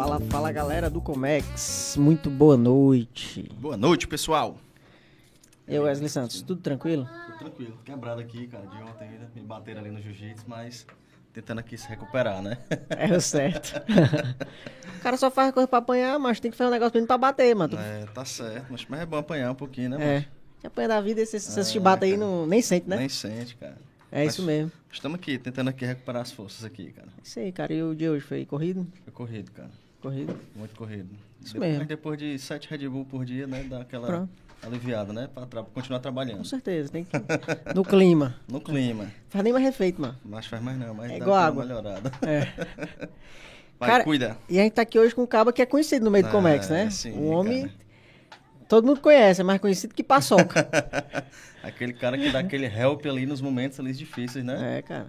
Fala, fala galera do Comex, muito boa noite. Boa noite, pessoal. Eu, Wesley Santos, tudo tranquilo? Tudo tranquilo, quebrado aqui, cara, de ontem ainda, me bateram ali no jiu-jitsu, mas tentando aqui se recuperar, né? É o certo. o cara só faz coisa pra apanhar, mas tem que fazer um negócio pra, pra bater, mano. É, tá certo, mas, mas é bom apanhar um pouquinho, né, É, mano? que apanha da vida, esse É, chibata aí não, nem sente, né? Nem sente, cara. É Mas isso mesmo. Estamos aqui, tentando aqui recuperar as forças aqui, cara. Isso aí, cara. E o de hoje foi corrido? Foi corrido, cara. Corrido. Muito corrido. Isso depois, mesmo. Depois de sete Red Bull por dia, né, dá aquela Pronto. aliviada, né, pra tra- continuar Com trabalhando. certeza, tem que... No clima. No clima. Faz nem mais refeito, mano. Mas faz mais não, mas É dá igual uma água. melhorada. É. Vai, Cara, cuida. E a gente tá aqui hoje com um cabo que é conhecido no meio do É, Comex, né? sim, o homem... cara. Todo mundo conhece, é mais conhecido que paçoca. Aquele cara que dá aquele help ali nos momentos ali difíceis, né? é, cara.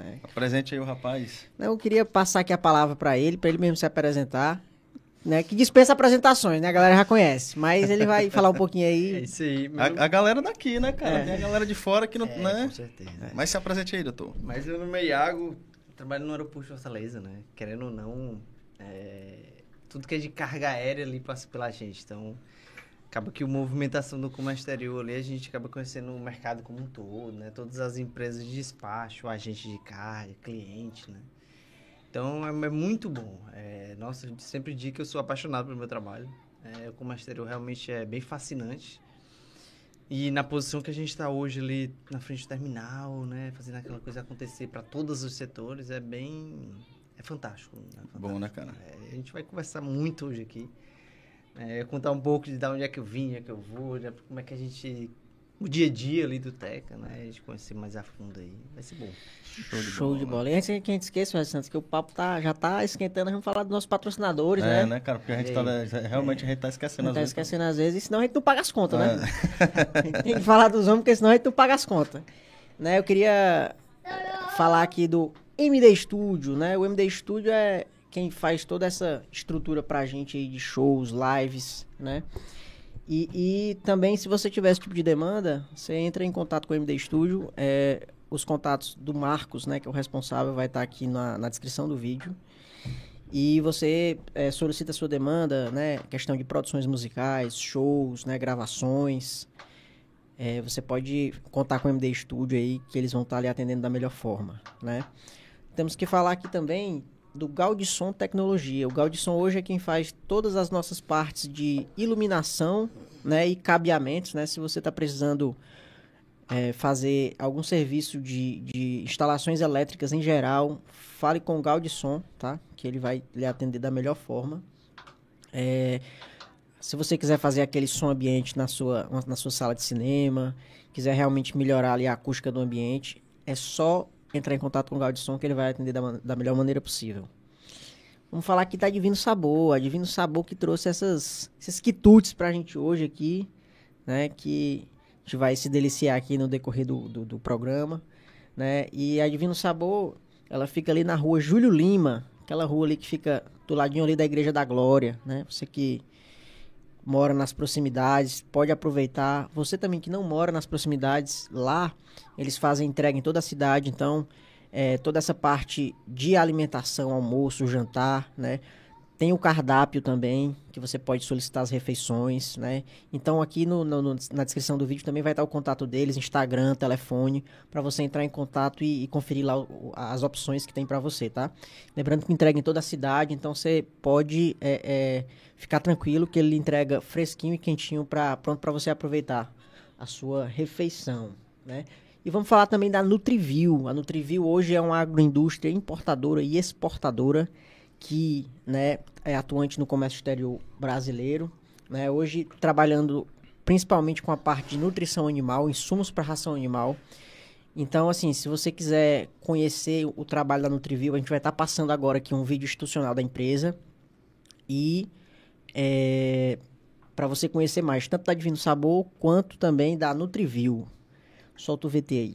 É. Apresente aí o rapaz. Eu queria passar aqui a palavra pra ele, pra ele mesmo se apresentar. Né, que dispensa apresentações, né? A galera já conhece. Mas ele vai falar um pouquinho É aí. isso aí. Meu... A, a galera daqui, né, cara? É. Tem a galera de fora que não, É, né? com certeza. Mas se apresente aí, doutor. Mas meu nome é Iago, trabalho no aeroporto de Fortaleza, né? Querendo ou não, é, tudo que é de carga aérea ali passa pela gente. Então, acaba que a movimentação do comércio exterior ali, a gente acaba conhecendo o mercado como um todo, né? Todas as empresas de despacho, agente de carga, cliente, né? Então, é, é muito bom. É, nossa, eu sempre digo que eu sou apaixonado pelo meu trabalho. É, o comércio exterior realmente é bem fascinante. E na posição que a gente está hoje ali na frente do terminal, né, fazendo aquela coisa acontecer para todos os setores, é bem é fantástico. Né? fantástico. Bom, né, cara? É, a gente vai conversar muito hoje aqui, é, contar um pouco de da onde é que eu vim, onde é que eu vou, né, como é que a gente o dia a dia ali do Teca, né, a gente conhecer mais a fundo aí, vai ser bom. Show de bola. E antes que a gente esqueça, Wesley Santos, que o papo tá, já tá esquentando, vamos falar dos nossos patrocinadores, É, né? né, cara? Porque a gente É. tá. Realmente a gente tá esquecendo tá às vezes. esquecendo às vezes, senão a gente não paga as contas, né? É. A gente tem que falar dos homens, porque senão a gente não paga as contas. Né, eu queria falar aqui do MD Studio, né? O MD Studio é quem faz toda essa estrutura pra gente aí de shows, lives, né? E, e também, se você tiver esse tipo de demanda, você entra em contato com o MD Studio. é, os contatos do Marcos, né, que é o responsável, vai estar aqui na, na descrição do vídeo. E você é, solicita a sua demanda, né? Questão de produções musicais, shows, né? Gravações. É, você pode contar com o MD Studio aí, que eles vão estar ali atendendo da melhor forma, né? Temos que falar aqui também do Gaudisson Tecnologia. O Gaudisson hoje é quem faz todas as nossas partes de iluminação, né? E cabeamentos, né? Se você está precisando é, fazer algum serviço de, de instalações elétricas em geral, fale com o Gaudisson, tá? Que ele vai lhe atender da melhor forma. É, se você quiser fazer aquele som ambiente na sua, na sua sala de cinema, quiser realmente melhorar ali a acústica do ambiente, é só entrar em contato com o Gaudisson que ele vai atender da, da melhor maneira possível. Vamos falar aqui da Divino Sabor, a Divino Sabor que trouxe essas, esses quitutes pra gente hoje aqui, né? Que a gente vai se deliciar aqui no decorrer do, do, do programa, né? E a Divino Sabor, ela fica ali na rua Júlio Lima, aquela rua ali que fica do ladinho ali da Igreja da Glória, né? Você que mora nas proximidades, pode aproveitar. Você também que não mora nas proximidades, lá eles fazem entrega em toda a cidade, então é, toda essa parte de alimentação, almoço, jantar, né? Tem o cardápio também, que você pode solicitar as refeições, né? Então aqui no, no- na descrição do vídeo também vai estar o contato deles, Instagram, telefone, para você entrar em contato e, e conferir lá as opções que tem para você, tá? Lembrando que entrega em toda a cidade, então você pode é, é, ficar tranquilo que ele entrega fresquinho e quentinho para pronto para você aproveitar a sua refeição, né? E vamos falar também da Nutriview. A Nutriview hoje é uma agroindústria importadora e exportadora que né, é atuante no comércio exterior brasileiro. Né? Hoje trabalhando principalmente com a parte de nutrição animal, insumos para ração animal. Então, assim, se você quiser conhecer o trabalho da Nutriview, a gente vai estar passando agora aqui um vídeo institucional da empresa. E é, para você conhecer mais, tanto da Divino Sabor quanto também da Nutriview. Solta o VT aí.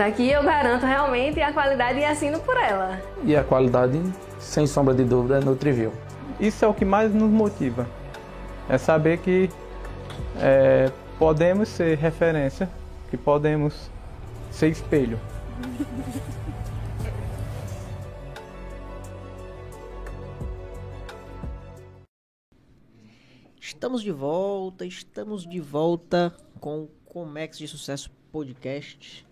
Aqui eu garanto realmente a qualidade e assino por ela. E a qualidade, sem sombra de dúvida, é Nutrivil. Isso é o que mais nos motiva. É saber que é, podemos ser referência, que podemos ser espelho. Estamos de volta, estamos de volta com o Comex de Sucesso Podcast.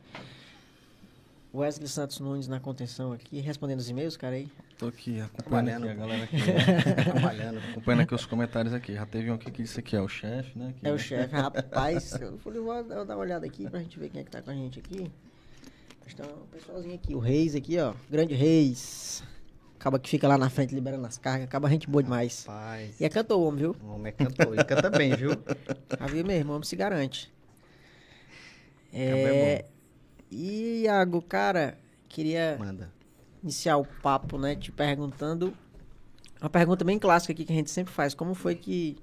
Wesley Santos Nunes na contenção aqui, respondendo os e-mails, cara aí. Tô aqui acompanhando aqui a galera aqui. Né? acompanhando, acompanhando aqui os comentários aqui. Já teve um aqui que disse que é o chefe, né? é o chefe, rapaz. eu falei, vou dar uma olhada aqui pra gente ver quem é que tá com a gente aqui. Então, o pessoalzinho aqui, o Reis aqui, ó. Grande Reis. Acaba que fica lá na frente liberando as cargas. Acaba gente boa demais. Rapaz. E é cantor, homem, viu? O homem é cantor. E canta bem, viu? A ver mesmo, o homem se garante. É... E, Iago, cara, queria Manda. iniciar o papo, né? Te perguntando. Uma pergunta bem clássica aqui que a gente sempre faz. Como foi que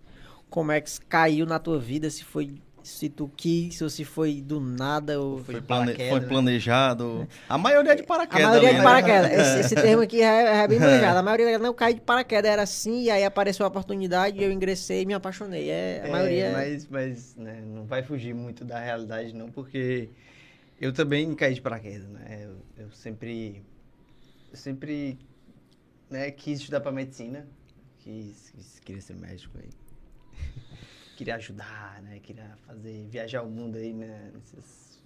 como é que caiu na tua vida? Se foi se tu quis ou se foi do nada ou foi, plane... foi né? planejado. A maioria é de paraquedas. A maioria ali, é de né? paraquedas. Né? Esse, esse, termo aqui é, é bem planejado. A maioria não cai de paraquedas, era assim, e aí apareceu a oportunidade, eu ingressei e me apaixonei. É, a é, maioria. Mas, mas né, não vai fugir muito da realidade, não, porque eu também caí de paraquedas, né? Eu, eu sempre. Eu sempre né, quis estudar para medicina. Quis, quis, queria ser médico aí queria ajudar, né? Queria fazer, viajar o mundo aí, né? Nessas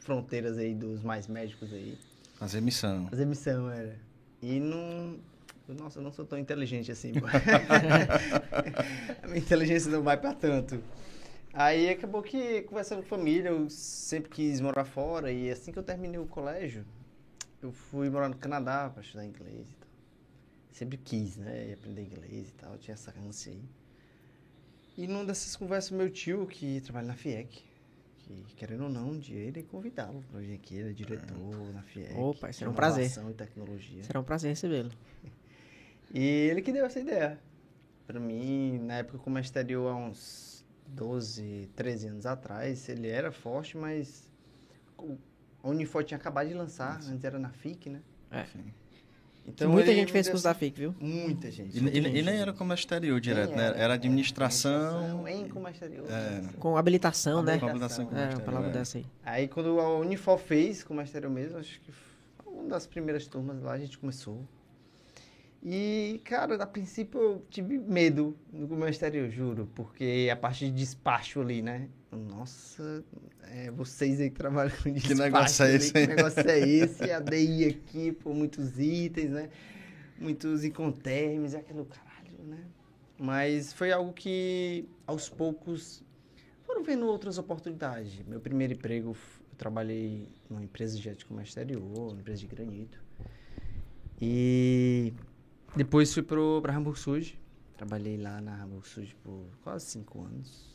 fronteiras aí dos mais médicos aí. Fazer missão. Fazer missão, era. E não... Nossa, eu não sou tão inteligente assim. a minha inteligência não vai para tanto. Aí acabou que, conversando com a família, eu sempre quis morar fora. E assim que eu terminei o colégio, eu fui morar no Canadá para estudar inglês e tal. Sempre quis, né? Aprender inglês e tal. Tinha essa ânsia aí. E numa dessas conversas, meu tio, que trabalha na FIEC, que querendo ou não, um dia ele convidá-lo para vir aqui, ele é diretor na FIEC. Opa, será um prazer. e tecnologia. Será um prazer recebê-lo. E ele que deu essa ideia. Para mim, na época como exterior, há uns 12, 13 anos atrás, ele era forte, mas a Unifor tinha acabado de lançar, antes era na FIC, né? É. Então, muita gente fez curso da FIC, viu? Muita gente. E, ele, nem era comércio exterior direto, né? Era, era administração. Em comércio exterior. É. Com habilitação, né? Com habilitação. Com é, uma palavra é. dessa aí. Aí quando a Unifor fez comércio exterior mesmo, acho que foi uma das primeiras turmas lá, a gente começou. E, cara, a princípio eu tive medo no comércio exterior, juro, porque a parte de despacho ali, né? Nossa, é, vocês aí que trabalham com despacho. Que negócio é esse? Que negócio é esse? A DI aqui, por muitos itens, né? Muitos incontermes, aquilo, caralho, né? Mas foi algo que, aos poucos, foram vendo outras oportunidades. Meu primeiro emprego, eu trabalhei numa empresa de comércio exterior, uma empresa de granito. E depois fui para Hamburg Sud. Trabalhei lá na Hamburg Sud por quase cinco anos.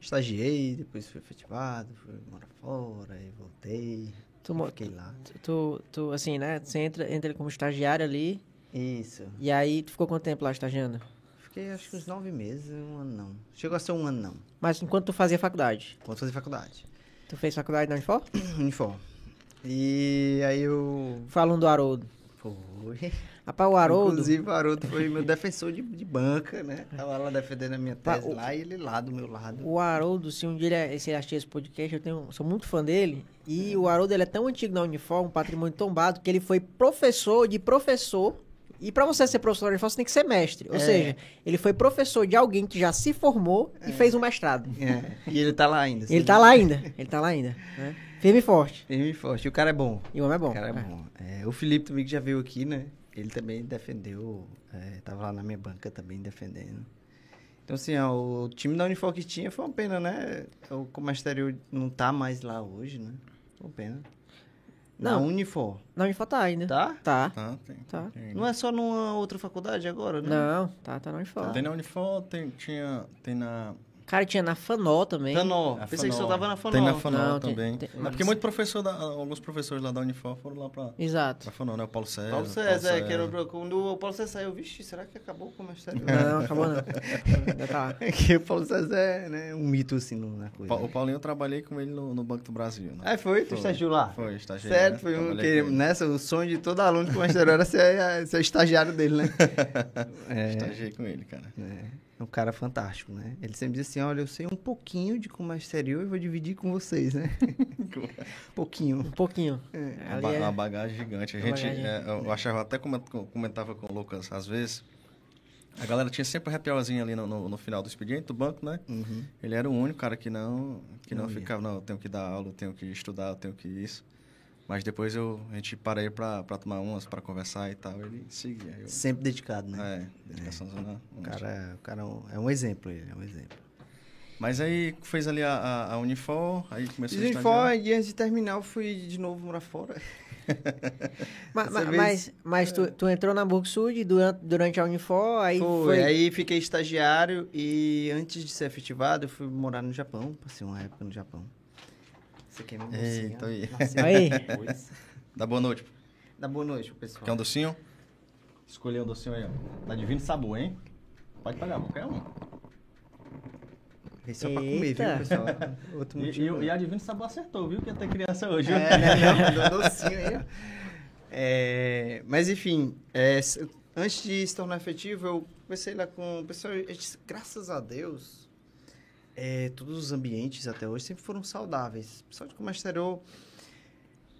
Estagiei, depois fui efetivado, fui morar fora, aí voltei. Tu, fiquei lá. Tu, tu, assim, né? Você entra, entra como estagiário ali. Isso. E aí, tu ficou quanto tempo lá estagiando? Fiquei acho que uns nove meses, um ano não. Chegou a ser um ano não. Mas enquanto tu fazia faculdade? Enquanto fazia faculdade. Tu fez faculdade na Unifor? Unifor. E aí eu... Falando do Haroldo. Foi. Rapaz, o Haroldo. Inclusive, o Haroldo foi meu defensor de, de banca, né? Tava lá defendendo a minha tese o, lá e ele lá do meu lado. O Haroldo, se um dia ele, se ele assistir esse podcast, eu tenho, sou muito fã dele. E o Haroldo ele é tão antigo na Uniform, um patrimônio tombado, que ele foi professor de professor E pra você ser professor da Unifor, você tem que ser mestre. Ou É. seja, ele foi professor de alguém que já se formou e fez um mestrado. É, E ele tá lá ainda. Ele tá lá ainda. Ele tá lá ainda. Né? Firme e forte. Firme e forte. E o cara é bom. E o homem é bom. O cara é bom. É, o Felipe também que já veio aqui, né? Ele também defendeu. é, tava lá na minha banca também defendendo. Então, assim, ó, o time da Unifor que tinha foi uma pena, né? O Comastério não tá mais lá hoje, né? Foi uma pena. Na Não. Unifor. Na Unifor tá ainda. Tá? Tá. Tá, tem. Tá. Tem, Não é só numa outra faculdade agora, né? Não, tá, tá na Unifor. tem na Unifor, tem, tinha, tem na... Cara, tinha na Fanó também. Fanó. a Pensei que só Fanol. tava na Fanol. Tem na Fanol Não, tem- também. tem- é porque muito professor, da, alguns professores lá da Unifor foram lá pra, Exato. pra Fanol, né? O Paulo César. Paulo o César, é, que era o- quando o Paulo César saiu, vixe, será que acabou o Comastério? Não, acabou não. Tá. É que o Paulo César é né, um mito, assim, na coisa. Pa- O Paulinho eu trabalhei com ele no, no Banco do Brasil, né? Ah, foi? Tu estagiou lá? Foi, estagiei. Certo, né? foi um que, com nessa, o sonho de todo aluno com magistério era ser, ser o estagiário dele, né? é, Estagiei com ele, cara. é, é um cara fantástico, né? Ele sempre diz assim, olha, eu sei um pouquinho de como exterior e vou dividir com vocês, né? pouquinho. Um pouquinho. Uma, Ali ba- é- uma bagagem gigante. A Uma gente, bagagem. é, eu achava, até coment- comentava com o Lucas, às vezes, a galera tinha sempre happy ali no, no, no final do expediente do banco, né? Uhum. Ele era o único cara que não, que não, Não ficava, não, eu tenho que dar aula, eu tenho que estudar, eu tenho que isso. Mas depois eu, a gente parei pra tomar umas, pra conversar e tal, ele seguia. Eu, Sempre dedicado, né? é, dedicação zona O cara, o cara é um- é exemplo, ele é um exemplo. Mas aí fez ali a, a, a Unifor, aí começou a E estagiar. fora, e antes de terminar, eu fui de novo morar fora. Ma- Dessa ma- vez- Mas, mas tu, tu entrou na Burgsud durante, durante a Unifor, aí Foi, foi... aí fiquei estagiário e antes de ser efetivado, eu fui morar no Japão. Passei uma época no Japão. Você quer uma Eita, mocinha? aí. Nasceu Aí. depois. Dá boa noite. Dá boa noite pessoal. Quer um docinho? Escolher um docinho aí, ó. Tá divino sabor, hein? Pode pagar, qualquer um. Esse é pra comer, viu, Eita. pessoal? Outro E, motivo. e, e a Divino Sabor acertou, viu? Que ter criança hoje. É, né? Docinho aí. É, mas enfim, é, antes de se tornar efetivo, eu conversei lá com o pessoal. disse, Graças a Deus, é, todos os ambientes até hoje sempre foram saudáveis. Pessoal de comércio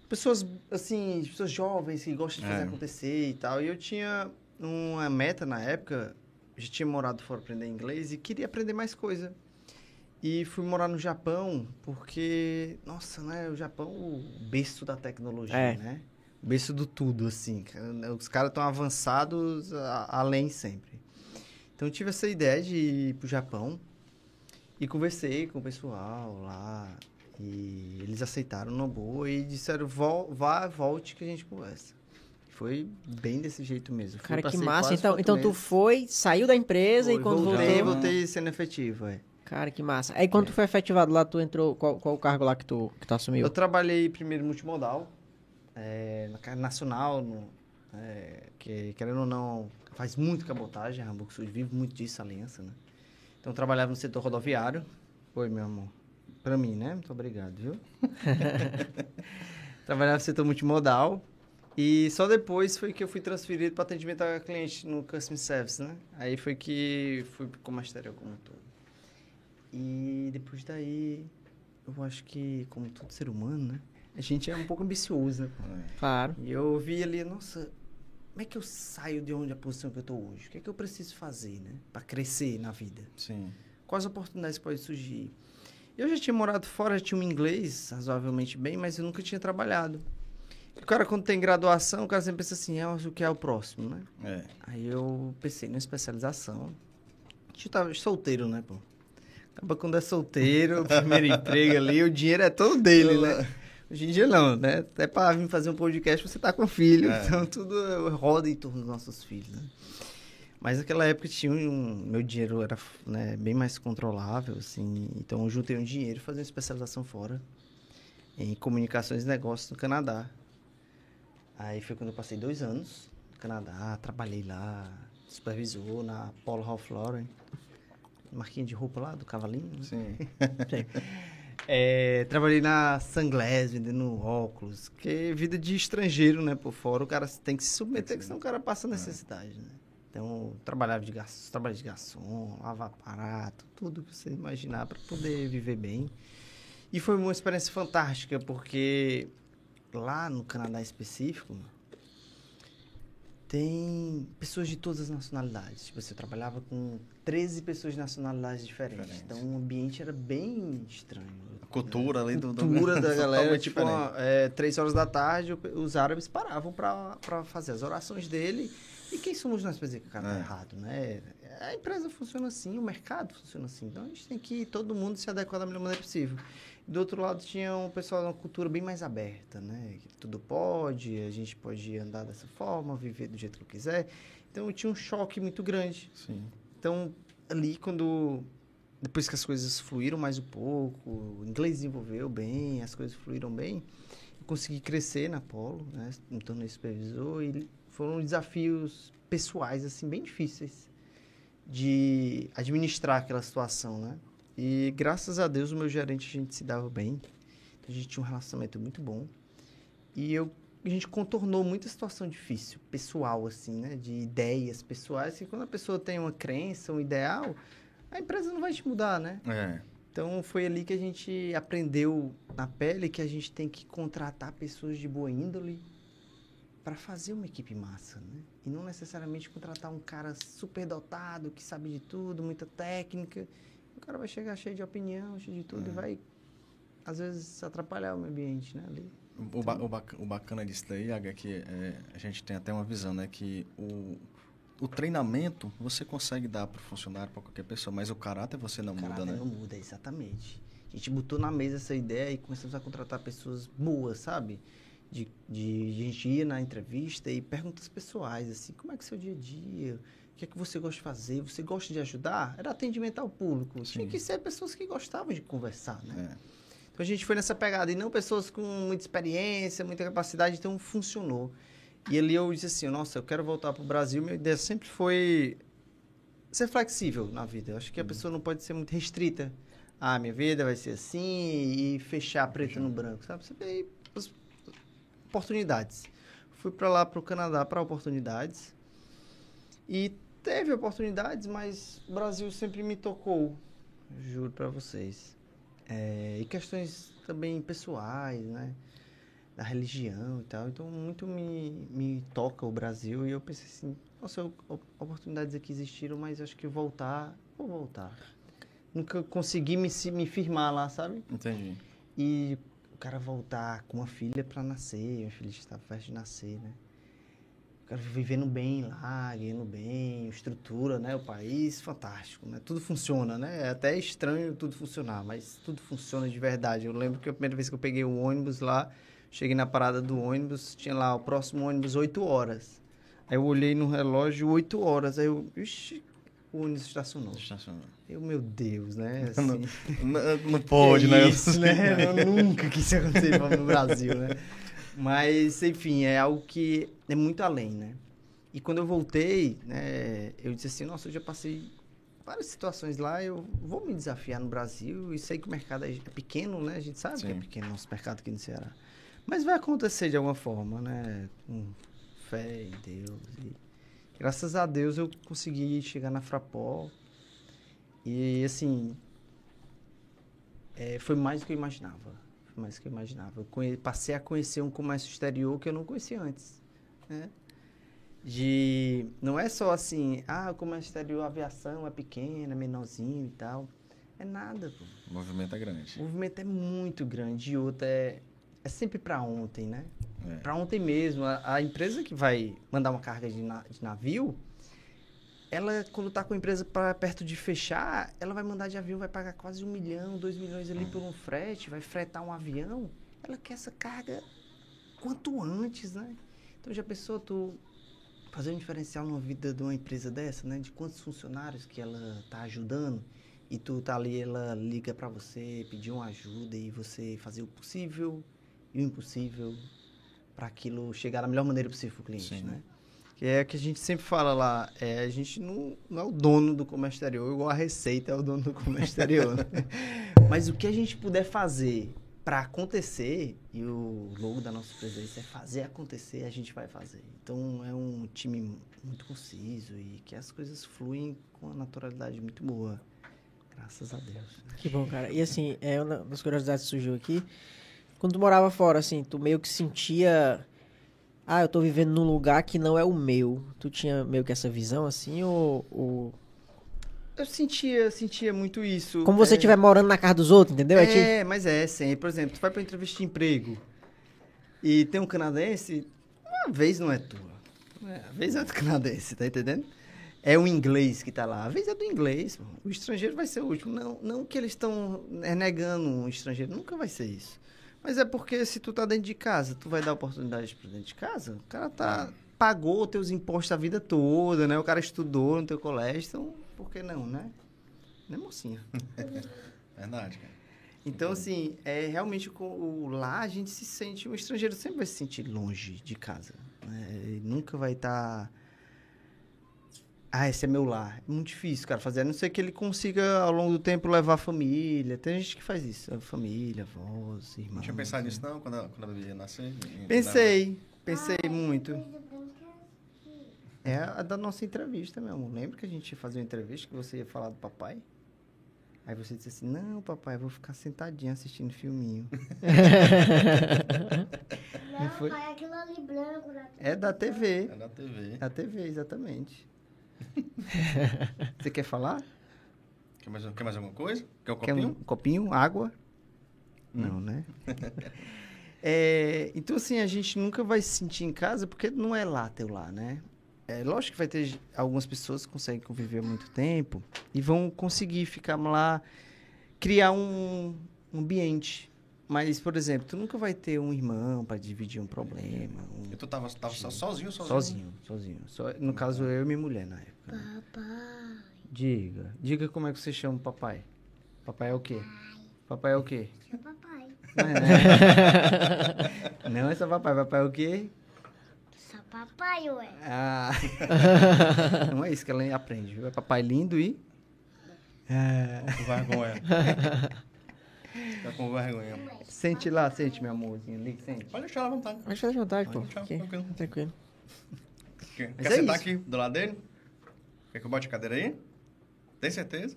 pessoas assim, pessoas jovens que gostam de fazer É. acontecer e tal. E eu tinha uma meta na época, já tinha morado fora aprender inglês e queria aprender mais coisa. E fui morar no Japão, porque, nossa, né, o Japão é o berço da tecnologia, É. né? O berço do tudo, assim. Os caras estão avançados a- além sempre. Então eu tive essa ideia de ir pro Japão e conversei com o pessoal lá. E eles aceitaram numa boa e disseram, Vol, vá, volte que a gente conversa. Foi bem desse jeito mesmo. Fui, Cara, que passei massa. Então, então tu foi, saiu da empresa e Foi, quando voltei, voltou... voltei sendo efetivo, é. Cara, que massa. Aí quando tu foi efetivado lá, tu entrou... Qual, qual o cargo lá que tu, que tu assumiu? Eu trabalhei primeiro multimodal, é, na nacional, no, é, que querendo ou não, faz muito cabotagem, a Hamburgo Sul vive muito disso, a aliança, né? Então eu trabalhava no setor rodoviário. Oi, meu amor. Pra mim, né? Muito obrigado, viu? trabalhava no setor multimodal. E só depois foi que eu fui transferido para atendimento a cliente no Customer Service, né? Aí foi que fui com magistério como um todo. E depois daí, eu acho que, como todo ser humano, né? A gente é um pouco ambicioso, né? Claro. E eu vi ali, nossa, como é que eu saio de onde a posição que eu tô hoje? O que é que eu preciso fazer, né? Para crescer na vida? Sim. Quais oportunidades podem surgir? Eu já tinha morado fora, já tinha um inglês razoavelmente bem, mas eu nunca tinha trabalhado. O cara, quando tem graduação, o cara sempre pensa assim, mas o que é o próximo, né? É. Aí eu pensei numa especialização. A gente tava solteiro, né, pô? Acaba quando é solteiro, o primeiro emprego ali, o dinheiro é todo dele, né? Hoje em dia não, né? Até pra vir fazer um podcast você tá com filho, É. então tudo roda em torno dos nossos filhos, né? Mas naquela época tinha um, meu dinheiro era né, bem mais controlável, assim, então eu juntei um dinheiro e fazer uma especialização fora em comunicações e negócios no Canadá. Aí foi quando eu passei dois anos no Canadá, trabalhei lá, supervisor na Polo Ralph Lauren, marquinha de roupa lá do cavalinho. né? É, trabalhei na Sunglass, vendendo óculos, que é vida de estrangeiro, né? Por fora, o cara tem que se submeter, que senão o cara passa necessidade, né? Então, trabalhava de garçom, trabalhei de garçom, lavar aparato, tudo que você imaginar para poder viver bem. E foi uma experiência fantástica, porque lá no Canadá específico, tem pessoas de todas as nacionalidades. Tipo, você trabalhava com 13 pessoas de nacionalidades diferentes. Diferentes. Então o ambiente era bem estranho. A cultura ali do... do- cultura da galera, tipo, diferente. uma- é, três horas da tarde, os árabes paravam para fazer as orações dele. E quem somos nós para dizer que o cara tá É. errado, né? A empresa funciona assim, o mercado funciona assim. Então a gente tem que todo mundo se adequar da melhor maneira possível. Do outro lado tinha um pessoal de uma cultura bem mais aberta, né? Que tudo pode, a gente pode andar dessa forma, viver do jeito que eu quiser. Então tinha um choque muito grande. Sim. Então, ali quando. Depois que as coisas fluíram mais um pouco, o inglês desenvolveu bem, as coisas fluíram bem, eu consegui crescer na Polo, né? Me tornei supervisor e foram desafios pessoais, assim, bem difíceis de administrar aquela situação, né? E graças a Deus o meu gerente a gente se dava bem, a gente tinha um relacionamento muito bom e eu a gente contornou muita situação difícil, pessoal, assim, né? De ideias pessoais, que quando a pessoa tem uma crença, um ideal, a empresa não vai te mudar, né? É. Então foi ali que a gente aprendeu na pele que a gente tem que contratar pessoas de boa índole para fazer uma equipe massa, né? E não necessariamente contratar um cara super dotado, que sabe de tudo, muita técnica. O cara vai chegar cheio de opinião, cheio de tudo e vai às vezes atrapalhar o meio ambiente, né? Ali. O, ba- o, bac- o bacana disso daí, Aga, é que é, a gente tem até uma visão, né? Que o, o treinamento você consegue dar para o funcionário, para qualquer pessoa, mas o caráter você não O muda, né? não muda, exatamente. A gente botou na mesa essa ideia e começamos a contratar pessoas boas, sabe? De, de, de a gente ir na entrevista e perguntas pessoais, assim, como é que é o seu dia a dia? O que é que você gosta de fazer? Você gosta de ajudar? Era atendimento ao público. Tinha Sim. que ser pessoas que gostavam de conversar, né? É. Então a gente foi nessa pegada, e não pessoas com muita experiência, muita capacidade, então funcionou. E ali eu disse assim, nossa, eu quero voltar para o Brasil, minha ideia sempre foi ser flexível na vida. Eu acho que a pessoa não pode ser muito restrita. Ah, minha vida vai ser assim e fechar preto no branco, sabe? Você tem as oportunidades. Fui para lá, para o Canadá, para oportunidades. E teve oportunidades, mas o Brasil sempre me tocou, juro para vocês. É, e questões também pessoais, né? Da religião e tal. Então, muito me, me toca o Brasil. E eu pensei assim, nossa, oportunidades aqui existiram, mas acho que voltar, vou voltar. Nunca consegui me, me firmar lá, sabe? Entendi. E o cara voltar com uma filha pra nascer, minha filha estava perto de nascer, né? O cara vivendo bem lá, ganhando bem, estrutura, né? O país, fantástico, né? Tudo funciona, né? É até estranho tudo funcionar, mas tudo funciona de verdade. Eu lembro que a primeira vez que eu peguei o ônibus lá, cheguei na parada do ônibus, tinha lá o próximo ônibus 8 horas. Aí eu olhei no relógio, 8 horas, aí eu, ixi, o ônibus estacionou. Estacionou. Eu, meu Deus, né? Não, Assim, não, não pode, que né? Isso, né? Eu nunca quis acontecer no Brasil, né? Mas, enfim, é algo que é muito além, né? E quando eu voltei, né, eu disse assim, nossa, eu já passei várias situações lá, eu vou me desafiar no Brasil e sei que o mercado é é pequeno, né? A gente sabe que é Sim. pequeno o nosso mercado aqui no Ceará. Mas vai acontecer de alguma forma, né? Com fé em Deus. E graças a Deus eu consegui chegar na Frapó. E, assim, é, foi mais do que eu imaginava. Mais do que eu imaginava. Eu passei a conhecer um comércio exterior que eu não conhecia antes. Né? De. Não é só assim, ah, o comércio exterior, a aviação é pequena, menorzinho e tal. É nada, pô. O movimento é grande. O movimento é muito grande e outra é, é sempre para ontem, né? É. Para ontem mesmo. A, a empresa que vai mandar uma carga de, na- de navio, ela, quando tá com a empresa pra, perto de fechar, ela vai mandar de avião, vai pagar quase um milhão, dois milhões ali por um frete, vai fretar um avião. Ela quer essa carga quanto antes, né? Então já pensou tu fazer um diferencial na vida de uma empresa dessa, né? De quantos funcionários que ela tá ajudando e tu tá ali, ela liga para você, pedir uma ajuda e você fazer o possível e o impossível para aquilo chegar da melhor maneira possível pro cliente, Sim. né? Que é o que a gente sempre fala lá, é, a gente não, não é o dono do comércio exterior, igual a Receita é o dono do comércio exterior. né? Mas o que a gente puder fazer para acontecer, e o logo da nossa presença é fazer acontecer, a gente vai fazer. Então é um time muito conciso e que as coisas fluem com uma naturalidade muito boa. Graças a Deus. Que bom, cara. E assim, é uma das curiosidades que surgiu aqui. Quando tu morava fora, assim, tu meio que sentia ah, eu tô vivendo num lugar que não é o meu. Tu tinha meio que essa visão assim, ou. ou... Eu sentia, sentia muito isso. Como você é, estiver morando na casa dos outros, entendeu? É tipo- É, mas é, sempre. Por exemplo, tu vai pra entrevista de emprego e tem um canadense, uma vez não é tua. É, a vez é do canadense, tá entendendo? É o inglês que tá lá. A vez é do inglês. pô. O estrangeiro vai ser o último. Não, não que eles estão negando um estrangeiro. Nunca vai ser isso. Mas é porque se tu tá dentro de casa, tu vai dar oportunidade pra dentro de casa? O cara tá... Pagou teus impostos a vida toda, né? O cara estudou no teu colégio, então por que não, né? Né, mocinha? Verdade, cara. Então, assim, é realmente com o, lá a gente se sente, o estrangeiro sempre vai se sentir longe de casa. Né? Ele nunca vai estar. Ah, esse é meu lar. É muito difícil, cara, fazer. A não ser que ele consiga, ao longo do tempo, levar a família. Tem gente que faz isso. a Família, avós, irmãos. Não tinha pensado nisso, não, quando a, quando a bebê nascer? Em- Pensei, pensei muito. É a da nossa entrevista, meu amor. Lembra que a gente ia fazer uma entrevista que você ia falar do papai? Aí você disse assim, não, papai, eu vou ficar sentadinho assistindo filminho. Não, foi? pai, aquilo ali branco. Da... É da TV. Na, na TV. Da TV, exatamente. você quer falar? Quer mais, quer mais alguma coisa? Quer um Quer um copinho? copinho? Água? Não, né? É, então, assim, a gente nunca vai se sentir em casa porque não é lá teu lá, né? É lógico que vai ter algumas pessoas que conseguem conviver muito tempo e vão conseguir ficar lá, criar um ambiente. Mas, por exemplo, tu nunca vai ter um irmão para dividir um problema. um- E tu tava, tava sozinho, sozinho? sozinho, sozinho. Só- no caso, eu e minha mulher na época. né? Papai. Diga, diga como é que você chama o papai. Papai é o quê? Papai é o quê? Seu papai. Não é, Não é só papai, papai é o quê? Só papai, ué. Ah. Não é isso que ela aprende, viu? É papai lindo e. Com vergonha. Tá com vergonha. Sente lá, sente, meu amorzinho. Ali, sente. Pode deixar ela à vontade. Fica à vontade, pô. Pode deixar, Aqui, tranquilo. tranquilo. Quer, é sentar isso. aqui do lado dele? Quer que eu bote a cadeira aí? Tem certeza?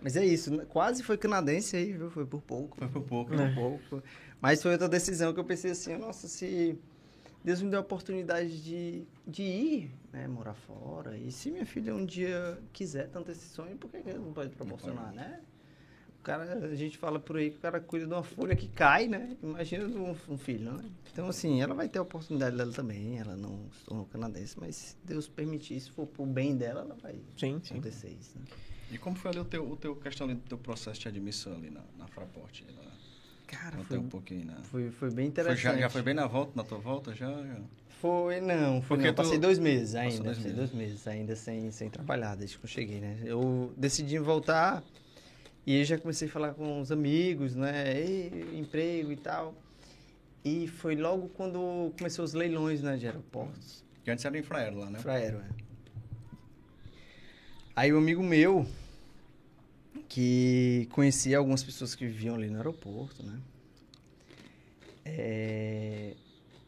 Mas é isso, né? quase foi canadense aí, viu? Foi por pouco. Foi por pouco. Por pouco. Mas foi outra decisão que eu pensei assim, nossa, se Deus me deu a oportunidade de, de ir, né, morar fora. E se minha filha um dia quiser tanto esse sonho, por que que não pode proporcionar, né? O cara, a gente fala por aí que o cara cuida de uma folha que cai, né? Imagina um, um filho, né? Então, assim, ela vai ter a oportunidade dela também. Ela não se tornou canadense, mas se Deus permitir, se for pro bem dela, ela vai Sim, sim. acontecer isso, né? E como foi ali o teu, o teu questão ali do teu processo de admissão ali na, na Fraport? Lá? Cara, foi, um pouquinho, né? foi, foi bem Foi interessante. já, já foi bem na volta, na tua volta, já? já? Foi, não, foi Porque não. tu- Passei dois meses ainda. dois passei meses. dois meses ainda sem, sem trabalhar, desde que eu cheguei, né? Eu decidi voltar e aí já comecei a falar com os amigos, né? Ei, emprego e tal. E foi logo quando começou os leilões, né, de aeroportos. Que antes era infraero lá, né? Fraero, é. Aí um amigo meu, que conhecia algumas pessoas que viviam ali no aeroporto, né? É,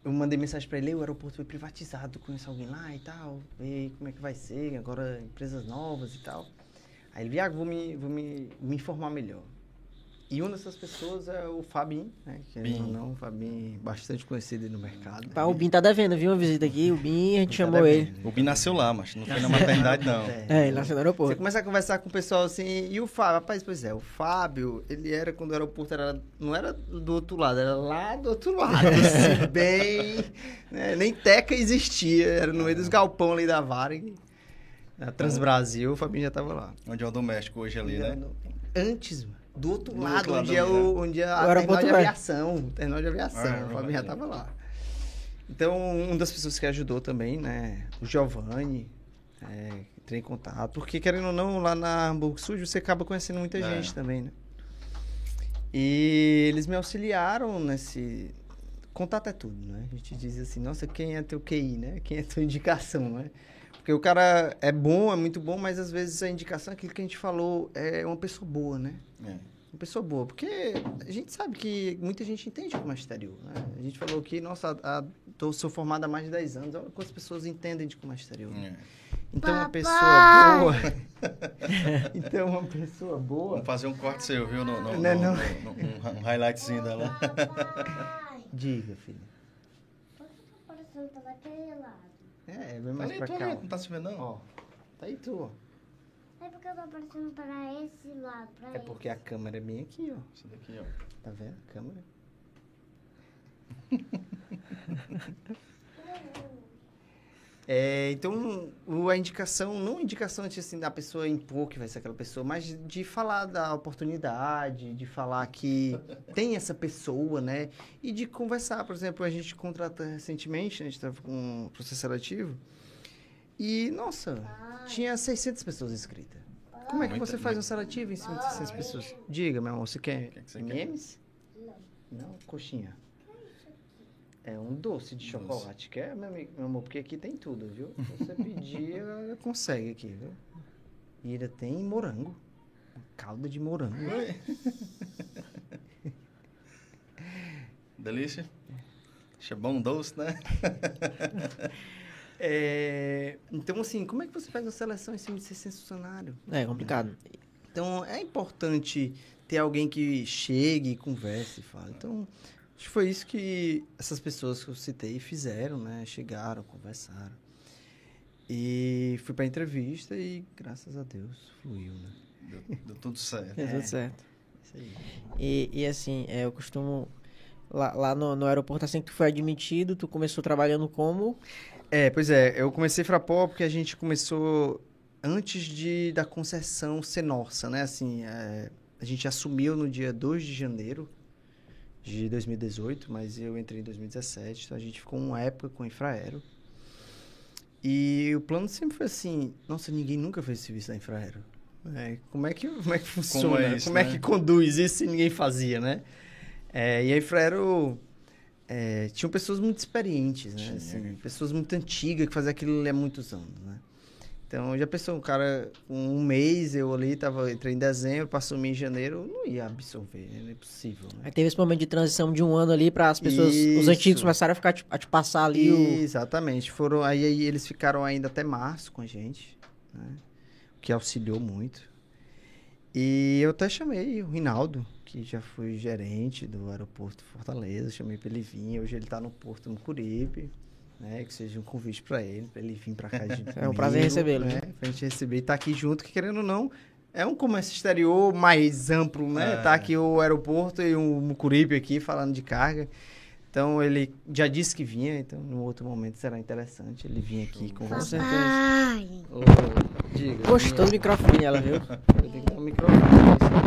Eu mandei mensagem pra ele, "Ei, o aeroporto foi privatizado, conhece alguém lá e tal, e como é que vai ser, agora empresas novas e tal. Aí ele, Viago, vou me, vou me, me informar melhor. E uma dessas pessoas é o Fabinho, né? Que Bin. não, não, o Fabinho bastante conhecido aí no mercado. Pá, o Bin tá devendo, viu? Uma visita aqui. O Bin, a gente Tá chamou devendo, ele. O Bin nasceu lá, mas não foi na maternidade, não. É, ele nasceu no Você aeroporto. começa a conversar com o pessoal assim, e o Fábio, rapaz, pois é, o Fábio, ele era quando o aeroporto era, não era do outro lado, era lá do outro lado, assim, bem, né, nem Teca existia, era no meio dos galpão ali da Varig, na Transbrasil, o Fabinho já tava lá. Onde é o doméstico hoje ali, né? Antes, mano, do outro Do lado, outro lado onde, é o, onde é O a terminal de aviação, terminal de aviação, Ah, o Fabinho já tava lá. Então, uma das pessoas que ajudou também, né, o Giovanni, é, entrei em contato, porque querendo ou não, lá na Hamburgo Sul você acaba conhecendo muita É. gente também, né? E eles me auxiliaram nesse... Contato é tudo, né? A gente diz assim, nossa, quem é teu QI, né? Quem é tua indicação, né? Porque o cara é bom, é muito bom, mas às vezes a indicação, aquilo que a gente falou, é uma pessoa boa, né? É. Uma pessoa boa, porque a gente sabe que muita gente entende comércio exterior, né? A gente falou que, nossa, a, a, tô, sou formado há mais de 10 anos, olha quantas pessoas entendem de comércio exterior. né? É. Então, uma Papai! pessoa boa... então, uma pessoa boa... Vamos fazer um corte seu, viu? No, no, Não, no- não. no- no- um, um highlightzinho dela. Diga, filho. aparecendo para aquele lado. É, vem mais Ali, pra tu cá. ali, não tá se vendo não? Ó, tá aí tu, ó. É porque eu tô aparecendo para esse lado, para É porque a câmera é bem aqui, ó. Isso daqui, ó. Tá vendo a câmera? É, então, o- a indicação, não a indicação de, assim, da pessoa impor que vai ser aquela pessoa, mas de, falar da oportunidade, de falar que tem essa pessoa, né? E de conversar. Por exemplo, a gente contrata recentemente, a gente estava com um processo seletivo, e, nossa, tinha 600 pessoas inscritas. Como é que Muita- você faz um seletivo em cima de 600 pessoas? Diga, meu amor, você quer que que você quer? M&M's? Não, coxinha. É um doce de Doce. chocolate. Quer, meu, amigo, meu amor? Porque aqui tem tudo, viu? Se você pedir, ela consegue aqui, viu? E ainda tem morango. Calda de morango. Oi. Delícia. Acha bom doce, né? É, então, assim, como é que você faz uma seleção em cima de 600 funcionários? É complicado. Então, é importante ter alguém que chegue e converse e fale. Então, acho que foi isso que essas pessoas que eu citei fizeram, né? Chegaram, conversaram. E fui pra entrevista e, graças a Deus, fluiu, né? Deu, deu tudo certo. Deu tudo certo. Isso aí. E, e assim, é, eu costumo. Lá, lá no, no aeroporto, assim que tu foi admitido, tu começou trabalhando como. É, pois é, eu comecei Frapó porque a gente começou antes de da concessão ser nossa, né? Assim, é, a gente assumiu no dia 2 de janeiro de 2018, mas eu entrei em 2017, então a gente ficou uma época com o Infraero. E o plano sempre foi assim, nossa, ninguém nunca fez serviço da Infraero. É, como, é que, como é que funciona? Como é, isso, como é né? que conduz isso se ninguém fazia, né? É, e a Infraero é, tinham pessoas muito experientes, né? Assim, pessoas muito antigas que faziam aquilo há muitos anos, né? Então, já pensou, um cara um mês, eu ali, tava, entrei em dezembro, passou em janeiro, eu não ia absorver, é impossível, né? Aí teve esse momento de transição de um ano ali para as pessoas, os Isso. antigos começaram a ficar te- a te passar ali o. Exatamente. Foram, aí, aí eles ficaram ainda até março com a gente, né? O que auxiliou muito. E eu até chamei o Rinaldo, que já foi gerente do aeroporto Fortaleza, chamei para ele vir. Hoje ele está no porto Mucuripe, né? Que seja um convite para ele, para ele vir para cá. junto É um prazer recebê-lo, Né? Pra gente receber e estar aqui junto, que querendo ou não, é um comércio exterior mais amplo, né? É. Tá aqui o aeroporto e o Mucuripe aqui falando de carga. Então ele já disse que vinha, então no outro momento será interessante ele vir aqui Com certeza. Ai, diga. Gostou do microfone, ela viu? Eu tenho que um microfone.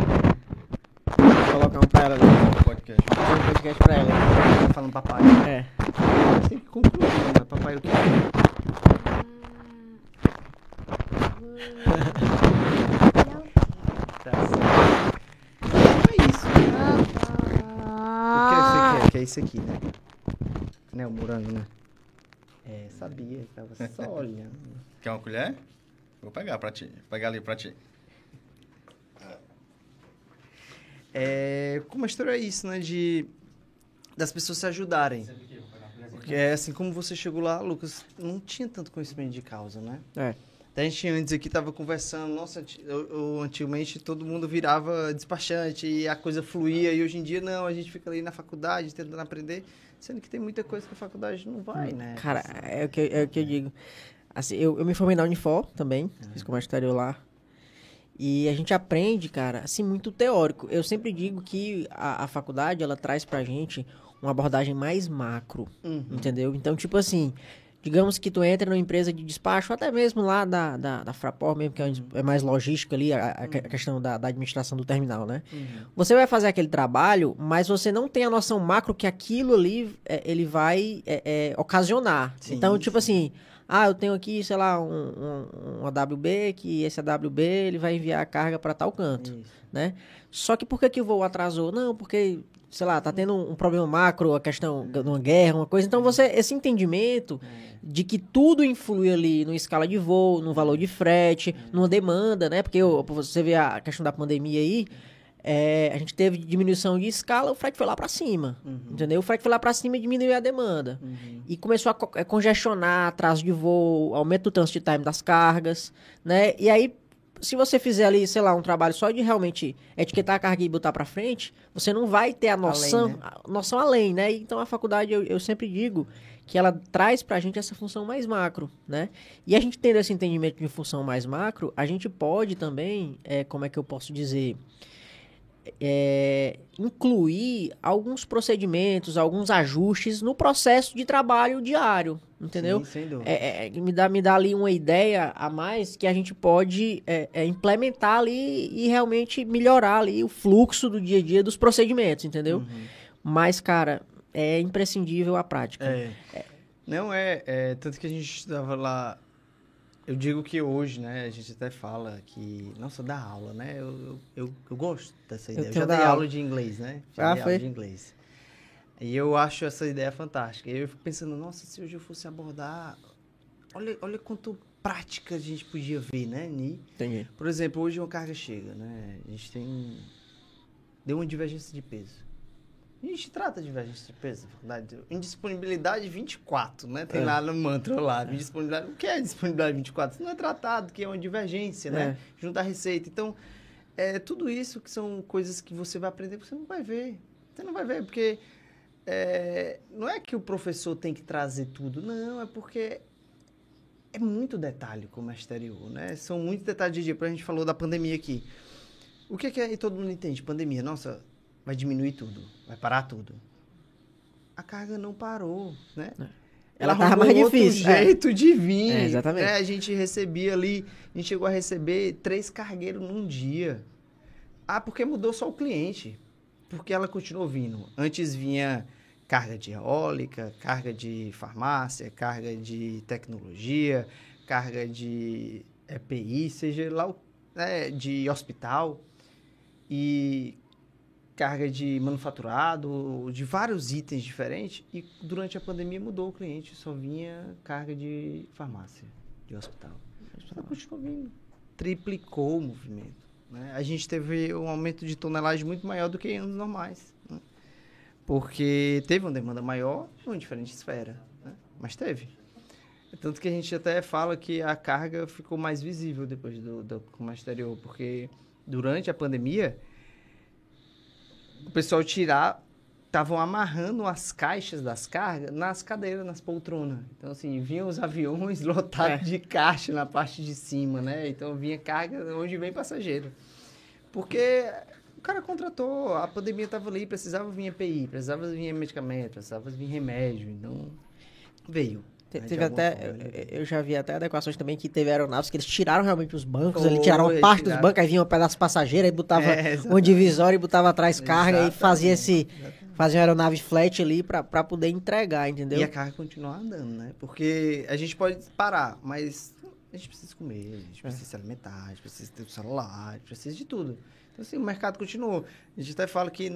Colocar um pra ela ali. Podcast. Fazer um podcast pra ela. Tá falando papai. É. Tem que concluir, né? Papai o quê? Tá certo. É isso. O que você quer? Que é isso aqui, né? Né, o morango, né? É, sabia. Tava só olhando. Quer uma colher? Vou pegar pra ti. Vou pegar ali pra ti. É, como a história é isso, né? De das pessoas se ajudarem. Porque é assim, como você chegou lá, Lucas, não tinha tanto conhecimento de causa, né? É. Até a gente antes aqui tava conversando, nossa, eu, eu- antigamente todo mundo virava despachante e a coisa fluía, e hoje em dia não, a gente fica ali na faculdade tentando aprender, sendo que tem muita coisa que a faculdade não vai, né? Cara, é o que, é o que eu digo. Assim, eu, eu me formei na Unifor também, fiz comércio exterior lá. E a gente aprende, cara, assim, muito teórico. Eu sempre digo que a, a faculdade, ela traz pra gente uma abordagem mais macro, Uhum. entendeu? Então, tipo assim, digamos que tu entra numa empresa de despacho, até mesmo lá da, da, da Fraport mesmo, que é, é mais logística ali, a, a a questão da, da administração do terminal, né? Você vai fazer aquele trabalho, mas você não tem a noção macro que aquilo ali é, ele vai é, é, ocasionar. Sim, então, tipo sim. assim, ah, eu tenho aqui, sei lá, um, um, um AWB, que esse AWB ele vai enviar a carga para tal canto, Isso. né? Só que por que, que o voo atrasou? Não, porque, sei lá, tá tendo um problema macro, a questão de uma guerra, uma coisa. Então, você, esse entendimento de que tudo influi ali no escala de voo, no valor de frete, numa demanda, né? Porque você vê a questão da pandemia aí, é, a gente teve diminuição de escala, o frete foi lá para cima, entendeu? O frete foi lá para cima e diminuiu a demanda. E começou a co- a congestionar, atraso de voo, aumento do transit time das cargas, né? E aí, se você fizer ali, sei lá, um trabalho só de realmente etiquetar a carga e botar para frente, você não vai ter a noção, né? a noção além, né? Então, a faculdade, eu, eu sempre digo que ela traz pra gente essa função mais macro, né? E a gente tendo esse entendimento de função mais macro, a gente pode também, é, como é que eu posso dizer, é, incluir alguns procedimentos, alguns ajustes no processo de trabalho diário, entendeu? Sim, sem dúvida. É, é, me, dá, me dá ali uma ideia a mais que a gente pode é, é, implementar ali e realmente melhorar ali o fluxo do dia a dia dos procedimentos, entendeu? Uhum. Mas, cara, é imprescindível a prática. É. Não é, é, tanto que a gente estava lá. Eu digo que hoje, né, a gente até fala que, nossa, dá aula, né? Eu, eu, eu, eu gosto dessa ideia. Eu, tenho já dei aula. aula. de inglês, né? Já Ah, dei foi? aula de inglês. E eu acho essa ideia fantástica. E eu fico pensando, nossa, se hoje eu fosse abordar. Olha, olha quanto prática a gente podia ver, né, Ni? Entendi. Por exemplo, hoje uma carga chega, né? A gente tem. Deu uma divergência de peso. A gente trata de divergência de peso, na verdade. Indisponibilidade 24, né? Tem É. lá no mantra lá. Indisponibilidade. O que é disponibilidade 24? Isso não é tratado, que é uma divergência, né? Juntar receita. Então, é tudo isso que são coisas que você vai aprender, você não vai ver. Você não vai ver, porque é, não é que o professor tem que trazer tudo, não, é porque é muito detalhe como é exterior, né? São muitos detalhes de dia. A gente falou da pandemia aqui. O que é que é, e todo mundo entende? Pandemia, nossa, vai diminuir tudo, vai parar tudo. A carga não parou, né? Ela tava arrumou mais outro difícil, é. jeito de vir. É, exatamente. né? A gente recebia ali, a gente chegou a receber três cargueiros num dia. Ah, porque mudou só o cliente. Porque ela continuou vindo. Antes vinha carga de eólica, carga de farmácia, carga de tecnologia, carga de EPI, seja lá o, né, de hospital e carga de manufaturado, de vários itens diferentes. E durante a pandemia mudou o cliente, só vinha carga de farmácia, de hospital. Continuou vindo. Triplicou o movimento. né? A gente teve um aumento de tonelagem muito maior do que em anos normais. né? Porque teve uma demanda maior em uma diferente esfera. né? Mas teve. Tanto que a gente até fala que a carga ficou mais visível depois do, do comércio exterior, porque durante a pandemia, o pessoal tirar, estavam amarrando as caixas das cargas nas cadeiras, nas poltronas. Então, assim, vinham os aviões lotados de caixa na parte de cima, né? Então, vinha carga onde vem passageiro. Porque o cara contratou, a pandemia estava ali, precisava vir EPI, precisava vir medicamento, precisava vir remédio, então veio. Te- né, Teve até, forma, ele eu- já vi até adequações também que teve aeronaves que eles tiraram realmente os bancos, Foi, eles tiraram parte dos tiraram. bancos, aí vinha um pedaço passageiro, aí botava É, um divisório e botava atrás carga e fazia esse, fazia uma aeronave flat ali pra, pra poder entregar, entendeu? E a carga continuar andando, né? Porque a gente pode parar, mas a gente precisa comer, a gente precisa se alimentar, a gente precisa ter o celular, a gente precisa de tudo. Então, assim, o mercado continuou. A gente até fala que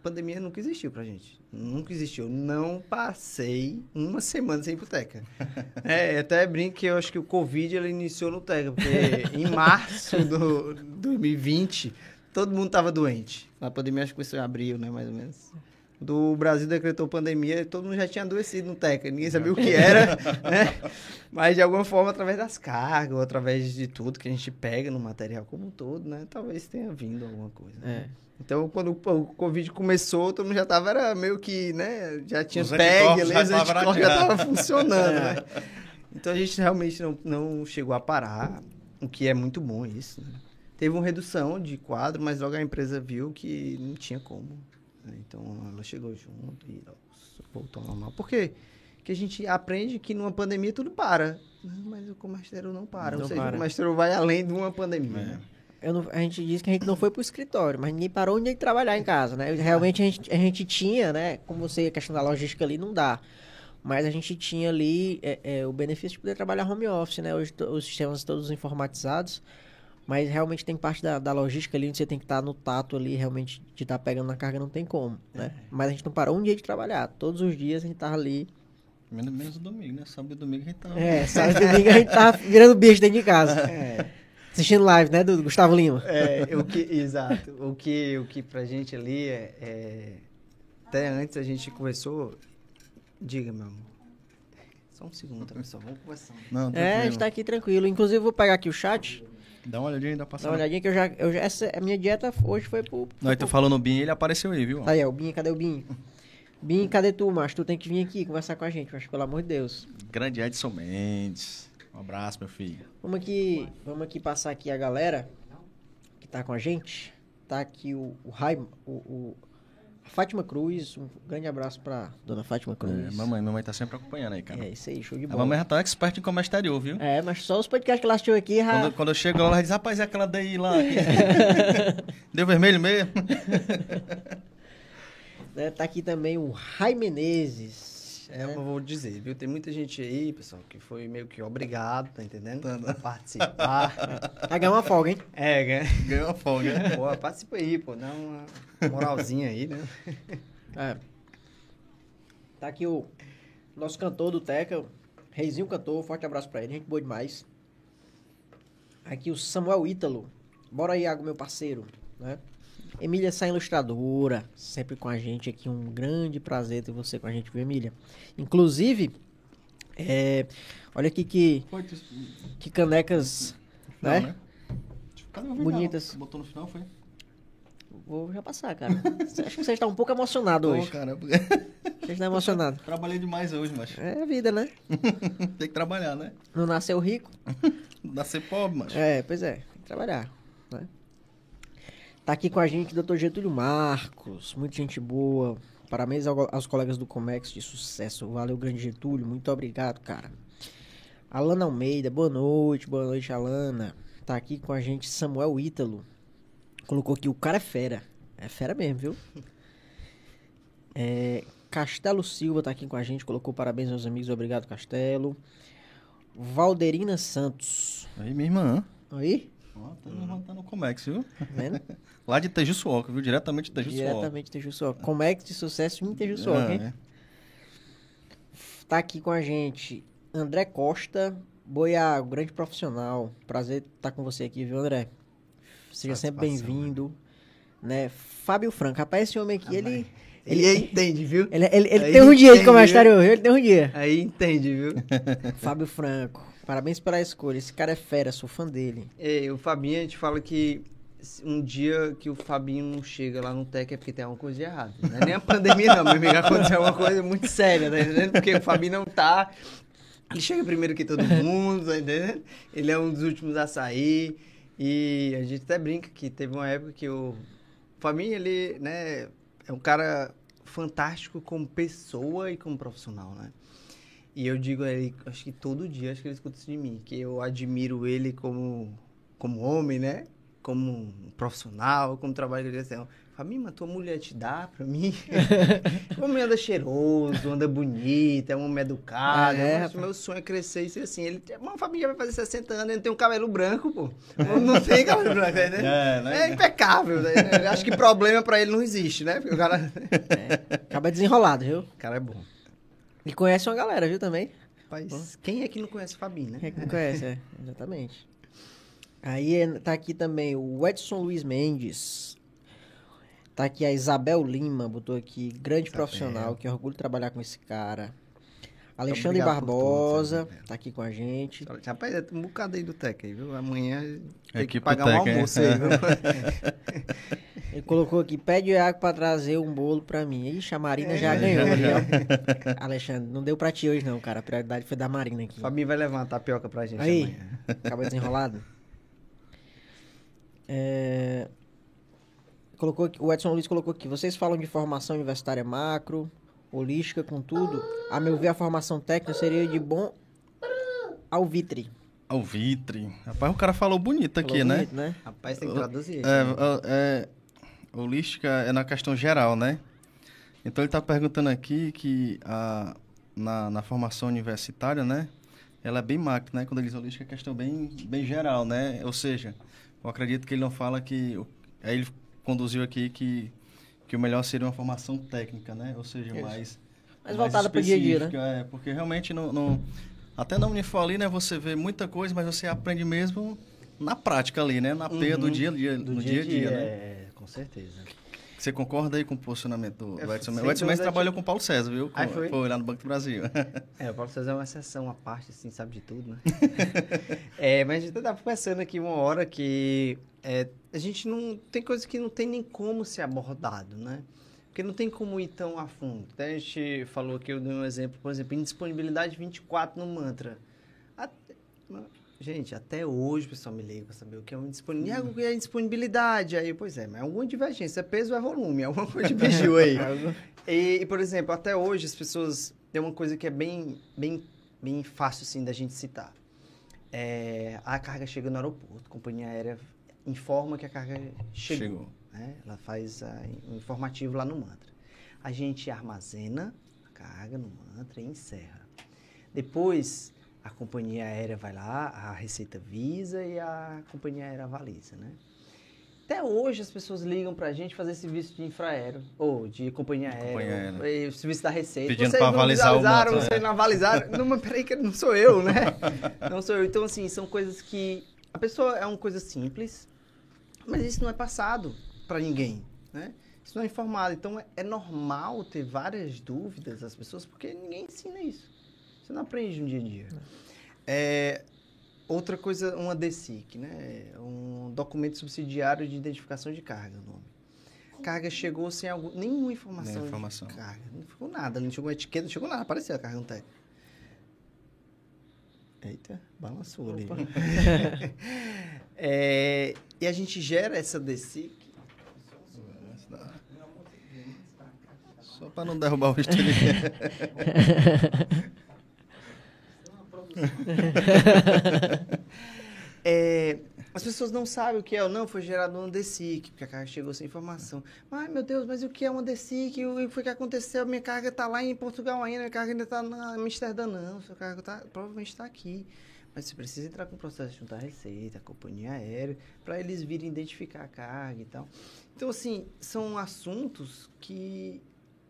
pandemia nunca existiu pra gente. Nunca existiu. Não passei uma semana sem ir pro Teca. É, até brinco que eu acho que o Covid ele iniciou no Teca, porque em março do 2020, todo mundo tava doente. A pandemia acho que começou em abril, né, mais ou menos. Do Brasil decretou pandemia, todo mundo já tinha adoecido no Teca, ninguém sabia o que era, né? Mas de alguma forma, através das cargas, ou através de tudo que a gente pega no material como um todo, né? Talvez tenha vindo alguma coisa. né? É. Então, quando o Covid começou, todo mundo já tava, era meio que, né? Já tinha Os PEG ali, já os anticorpos já estavam funcionando, né? Então, a gente realmente não, não chegou a parar, o que é muito bom isso, né? Teve uma redução de quadro, mas logo a empresa viu que não tinha como. Né? Então, ela chegou junto e voltou ao normal. Por quê? Porque a gente aprende que numa pandemia tudo para. Não, mas o comércio não para. Não Ou seja, para. o comércio vai além de uma pandemia. É. né? Eu não- a gente disse que a gente não foi pro escritório, mas ninguém parou de trabalhar em casa, né? Realmente a gente, a gente tinha, né? Como você, a questão da logística ali não dá. Mas a gente tinha ali é, é, o benefício de poder trabalhar home office, né? Hoje os sistemas todos informatizados. Mas realmente tem parte da, da logística ali onde você tem que estar no tato ali, realmente de estar pegando na carga não tem como, né? Mas a gente não parou um dia de trabalhar. Todos os dias a gente tava ali. Menos, menos o domingo, né? Sábado e domingo a gente tá... É, sábado e domingo a gente tá virando bicho dentro de casa. Assistindo live, né, do Gustavo Lima? É, o que, exato. O que, o que pra gente ali é, é- Até antes a gente conversou. Diga, meu amor. Só um segundo, tá, pessoal? Vamos conversando. Não, É, a gente tá aqui tranquilo. Inclusive, eu vou pegar aqui o chat. Dá uma olhadinha dá Dá passada. uma olhadinha que eu já. Eu já essa, a minha dieta hoje foi pro. Não, e tu falou no BIM, ele apareceu aí, viu? Aí, ó, o Binho, cadê o Binho? Bim, cadê tu, macho? Tu tem que vir aqui conversar com a gente, macho, pelo amor de Deus. Grande Edson Mendes. Um abraço, meu filho. Vamos aqui, vamos aqui passar aqui a galera que tá com a gente. Tá aqui o, o, Raim, o, o Fátima Cruz. Um grande abraço pra dona Fátima É, Cruz. mamãe, mamãe tá sempre acompanhando aí, cara. É isso aí, show de A bola. mamãe já tá expert em comércio exterior, viu? É, mas só os podcasts que ela assistiu aqui, já... Quando, quando eu chego lá, ela diz, rapaz, é aquela daí lá. Deu vermelho mesmo? né, tá aqui também o Rai Menezes. É, eu vou dizer, viu? Tem muita gente aí, pessoal, que foi meio que obrigado, tá entendendo? Tá, A participar. Vai ganhar uma folga, hein? é, ganha. Ganhou uma folga. Pô, participa aí, pô. Dá uma moralzinha aí, né? É. Tá aqui o nosso cantor do Teca, o Reizinho Cantor, forte abraço pra ele, gente boa demais. Aqui o Samuel Ítalo. Bora aí, Iago, meu parceiro, né? Emília Sá Ilustradora, sempre com a gente aqui, um grande prazer ter você com a gente, viu, Emília? Inclusive, é, olha aqui que, que canecas, Não, né? né? Cadê o vinal? Bonitas. Botou no final, foi? Vou já passar, cara. Acho que você está um pouco emocionado Pô, hoje. caramba. Você está emocionado. Trabalhei demais hoje, mas É a vida, né? tem que trabalhar, né? Não nasceu rico, Nascer pobre, mas. É, pois é, tem que trabalhar? Tá aqui com a gente o Dr. Getúlio Marcos, muita gente boa. Parabéns ao- aos colegas do Comex de sucesso. Valeu, grande Getúlio, muito obrigado, cara. Alana Almeida, boa noite, boa noite, Alana. Tá aqui com a gente Samuel Ítalo. Colocou aqui, o cara é fera. É fera mesmo, viu? É, Castelo Silva tá aqui com a gente, colocou parabéns aos amigos, obrigado, Castelo. Valderina Santos. Aí, minha irmã. Aí, Ó, tá levantando o Comex, viu? tá vendo? Lá de Tejuçuoca, viu? Diretamente de Tejuçuoca. Diretamente de Tejuçuoca. Comex de sucesso em Tejuçuoca, hein? É, Tá aqui com a gente André Costa, Boiago, grande profissional. Prazer estar com você aqui, viu, André? Seja sempre bem-vindo. Né? Fábio Franco. Rapaz, esse homem aqui, ele. Ele aí entende, viu? Ele, ele, ele tem um dia de entende, comentário, ele tem um dia. Aí entende, viu? Fábio Franco. Parabéns pela escolha. Esse cara é fera, sou fã dele. É, o Fabinho, a gente fala que um dia que o Fabinho não chega lá no Tec é porque tem alguma coisa de errado. Não é nem a pandemia, não, meu amigo. Aconteceu uma coisa muito séria, tá entendendo? Porque o Fabinho não tá. Ele chega primeiro que todo mundo, tá entendendo? Ele é um dos últimos a sair. E a gente até brinca que teve uma época que o Fabinho, ele, né, é um cara fantástico como pessoa e como profissional, né? E eu digo a ele, acho que todo dia, acho que ele escuta isso de mim, que eu admiro ele como, como homem, né? Como um profissional, como trabalho de direção. Fabinho, mas tua mulher te dá pra mim? o homem anda cheiroso, anda bonito, é um homem educado. É, mas meu sonho é crescer e ser assim. Ele, Fabinho já vai fazer 60 anos, ele tem um cabelo branco, pô. Não tem cabelo branco, entendendo? É, É, né? impecável. Né? Acho que problema pra ele não existe, né? Porque o cara... Acaba desenrolado, viu? O cara é bom. E conhece uma galera, viu, também? Rapaz, quem é que não conhece o Fabinho, né? Quem é que não conhece, é, exatamente. Aí é- tá aqui também o Edson Luiz Mendes. Tá aqui a Isabel Lima, botou aqui, grande Isabel. profissional, que orgulho de trabalhar com esse cara. Alexandre Obrigado tudo, Barbosa, Isabel. tá aqui com a gente. Rapaz, é um bocado aí do Tec aí, viu? Amanhã tem que pagar um Tec, é. almoço aí, viu? Ele colocou aqui, pede o Iago pra trazer um bolo pra mim. Ixi, a Marina É. já ganhou ali, ó. Alexandre, não deu pra ti hoje não, cara. A prioridade foi da Marina aqui. Fabinho vai levar uma tapioca pra gente Aí, amanhã. acaba desenrolado. É, Colocou aqui- o Edson Luiz colocou aqui. Vocês falam de formação universitária macro, holística, com tudo. A meu ver, a formação técnica seria de bom alvitre. Alvitre. Rapaz, o cara falou bonito aqui, Falou né? bonito, né? Rapaz, tem que traduzir. É, né? é, é, holística é na questão geral, né? Então ele está perguntando aqui que a, na, na formação universitária, né? Ela é bem macro, né? Quando ele diz holística é questão bem, bem geral, né? Ou seja, eu acredito que ele não fala que... Aí ele conduziu aqui que, que o melhor seria uma formação técnica, né? Ou seja, Isso. mais... Mais voltada pro dia a dia, né? É, porque realmente não... não até na Unifor ali, né? Você vê muita coisa, mas você aprende mesmo na prática ali, né? Na peia do Uhum. dia a dia, Do no dia a dia, né? é, com certeza. Você concorda aí com o posicionamento do Edson Mendes? O Edson Mendes trabalhou com o Paulo César, viu? Com- foi? lá no Banco do Brasil. É, o Paulo César é uma exceção à parte, assim, sabe de tudo, né? é, mas a gente tava pensando aqui uma hora que é, a gente não... Tem coisas que não tem nem como ser abordado, né? Porque não tem como ir tão a fundo. Até a gente falou que eu dei um exemplo, por exemplo, indisponibilidade 24 no mantra. Até- gente, até hoje o pessoal me liga para saber o que é uma disponibilidade. O que é indisponibilidade? Aí, pois é, mas é alguma divergência. É peso ou é volume? É alguma coisa de biju aí. E, e, por exemplo, até hoje as pessoas... Tem uma coisa que é bem, bem, bem fácil, assim, da gente citar. É, a carga chega no aeroporto, a companhia aérea informa que a carga chegou. Chegou. né? Ela faz ah, um informativo lá no mantra. A gente armazena a carga no mantra e encerra. Depois, a companhia aérea vai lá, a Receita visa e a companhia aérea avaliza, né? Até hoje as pessoas ligam pra gente fazer serviço de infraero, ou de companhia aérea, companhia o serviço da Receita. Pedindo Vocês pra não avalizar o mantra, vocês não avalizaram. não, mas peraí que não sou eu, né? Não sou eu. Então, assim, são coisas que... A pessoa é uma coisa simples, mas isso não é passado para ninguém, né? Isso não é informado. Então, é, é normal ter várias dúvidas das pessoas, porque ninguém ensina isso. Você não aprende no dia a dia. É, outra coisa, uma DSIC, né? Um documento subsidiário de identificação de carga, o nome. Carga chegou sem algum, nenhuma informação, Nenhuma informação. carga. Não ficou nada, não chegou etiqueta, não chegou nada, apareceu a carga no teto. Eita, balançou ali. É, e a gente gera essa DSIC Só para não derrubar o estúdio. É, as pessoas não sabem o que é não, foi gerado um DSIC, porque a carga chegou sem informação. Ai, meu Deus, mas o que é uma DSIC? O que foi que aconteceu? Minha carga está lá em Portugal ainda, minha carga ainda está na Amsterdã, não. Sua carga tá, provavelmente está aqui. Mas você precisa entrar com o processo de juntar a receita, a companhia aérea, para eles virem identificar a carga e tal. Então, assim, são assuntos que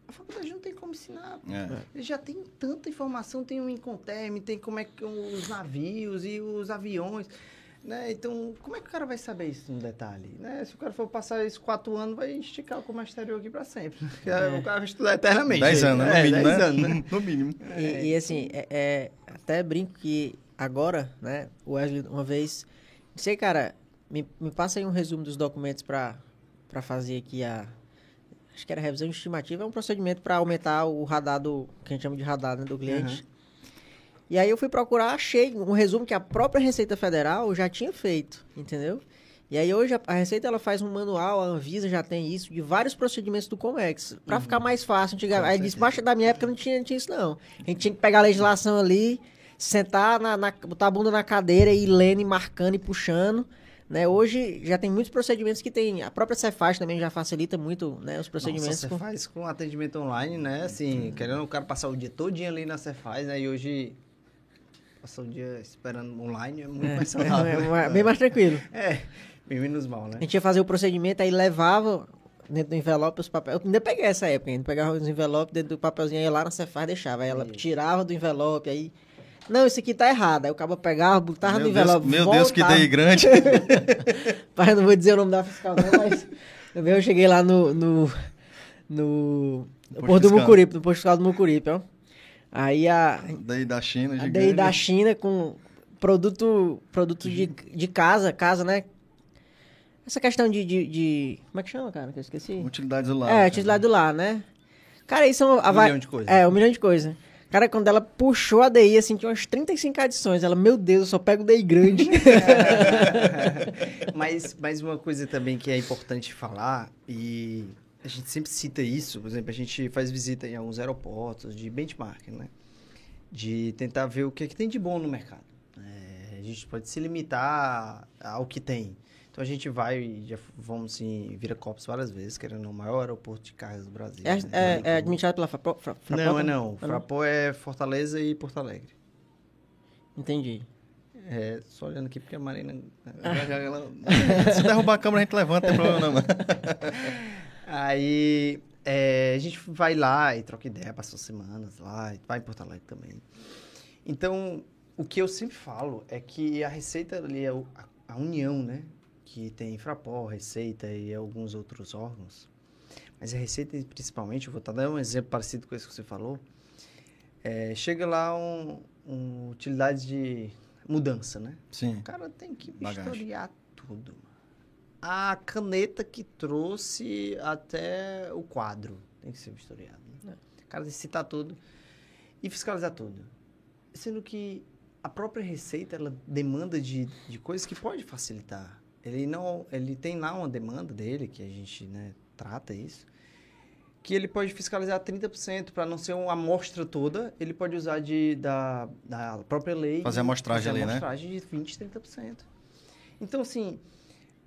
a faculdade não tem como ensinar. É. Eles já tem tanta informação, tem o Incoterm, tem como é que os navios e os aviões, né? Então, como é que o cara vai saber isso no detalhe, né? Se o cara for passar esses quatro anos, vai esticar o comércio exterior aqui para sempre. O cara vai estudar eternamente. Dez anos, né? No É, mínimo, dez né? anos, né? No mínimo. E, e, assim, é, é- até brinco que agora, né, o Wesley uma vez disse, cara, me, me passa aí um resumo dos documentos para para fazer aqui a acho que era revisão estimativa, é um procedimento para aumentar o radar do que a gente chama de radar né, do cliente. E aí eu fui procurar, achei um resumo que a própria Receita Federal já tinha feito, entendeu? E aí hoje a, a Receita ela faz um manual, a Anvisa já tem isso, de vários procedimentos do Comex, para ficar mais fácil. Antigamente, aí disse, baixa da minha época não tinha, não tinha isso não. A gente tinha que pegar a legislação ali, sentar, na, na- botar a bunda na cadeira e ir lendo e marcando e puxando. Né? Hoje já tem muitos procedimentos que tem. A própria Cefaz também já facilita muito né, os procedimentos. Nossa, você com- faz com atendimento online, né? Assim, querendo o cara passar o dia todinho ali na Cefaz, né? E hoje, passar o dia esperando online é muito mais saudável. é, né? é bem mais tranquilo. É, bem menos mal, né? A gente ia fazer o procedimento, aí levava dentro do envelope os papéis. Eu ainda peguei essa época, ainda pegava os envelopes dentro do papelzinho, ia lá na Cefaz deixava. Aí ela tirava do envelope, aí. Não, isso aqui tá errado. Aí o cabo pegava, botava Meu no envelope. meu Deus, que voltava. DI grande. Pai, não vou dizer o nome da fiscal, não, mas. eu cheguei lá no. no. no. no Porto do. Mucuripe, no posto fiscal do Mucuripe, ó. Aí a. Daí da China, a gigante. daí da China com produto, produto de, de casa, casa, né? Essa questão de, de, de- Como é que chama, cara? Que eu esqueci. Utilidades do lado. É, utilidade do lar, né? Cara, isso é uma. va- milhão de coisas. É, um milhão de coisas. Cara, quando ela puxou a DI, assim, tinha umas 35 adições. Ela, meu Deus, eu só pego DI grande. mas, mas uma coisa também que é importante falar, e a gente sempre cita isso, por exemplo, a gente faz visita em alguns aeroportos de benchmarking, né? De tentar ver o que, é que tem de bom no mercado. É, a gente pode se limitar ao que tem. Então a gente vai, já vamos em Viracopos várias vezes, querendo o maior aeroporto de cargas do Brasil. é, né? é, é administrado pela Frapo, Fra, Fraport? Não, é não. Ah, Fraport é Fortaleza e Porto Alegre. Entendi. É, só olhando aqui porque a Marina... Se derrubar a câmera, a gente levanta, não tem problema não. Aí é, a gente vai lá e troca ideia, passou semanas lá, e vai em Porto Alegre também. Então, o que eu sempre falo é que a Receita ali é a união, né? Que tem Frapor, Receita e alguns outros órgãos. Mas a Receita, principalmente, eu vou estar dando um exemplo parecido com esse que você falou. É, chega lá um, um utilidade de mudança, né? Sim. O cara tem que Bagagem. vistoriar tudo. A caneta que trouxe até o quadro. Tem que ser vistoriado. Né? O cara tem que citar tudo e fiscalizar tudo. Sendo que a própria Receita, ela demanda de, de coisas que pode facilitar. Ele não, ele tem lá uma demanda dele, que a gente né, trata isso, que ele pode fiscalizar 30% para não ser uma amostra toda, ele pode usar de, da, da própria lei. Fazer a amostragem ali, né? amostragem de 20%, 30%. Então, assim,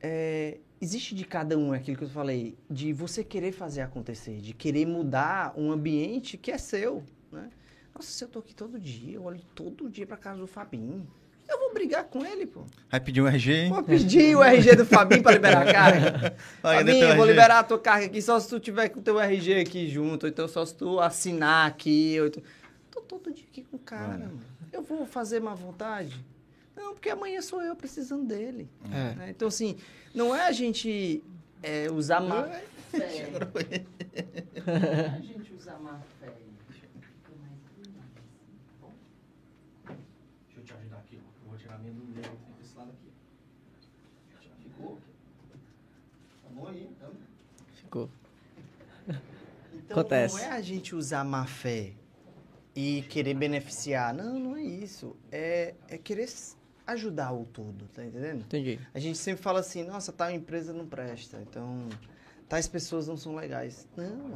é, existe de cada um aquilo que eu falei, de você querer fazer acontecer, de querer mudar um ambiente que é seu, né? Nossa, se eu tô aqui todo dia, eu olho todo dia pra casa do Fabinho. Eu vou brigar com ele, pô. Vai pedir um RG, hein? Vou pedir o RG do Fabinho pra liberar a carga. Fabinho, vou RG? liberar a tua carga aqui só se tu tiver com o teu RG aqui junto, ou então só se tu assinar aqui. Ou então... Tô todo dia aqui com o cara, mano. Eu vou fazer má vontade? Não, porque amanhã sou eu precisando dele. É. né? Então, assim, não é a gente é, usar má fé. Não é a gente usar má fé. Deixa eu te ajudar aqui, ó. Eu vou tirar a minha do meio desse lado aqui. Ficou? Tá bom aí? Então... Ficou. Então, Acontece. não é a gente usar má fé e querer beneficiar. Não, não é isso. É, é querer ajudar o todo, tá entendendo? Entendi. A gente sempre fala assim, nossa, tal empresa não presta, então tais pessoas não são legais. Não.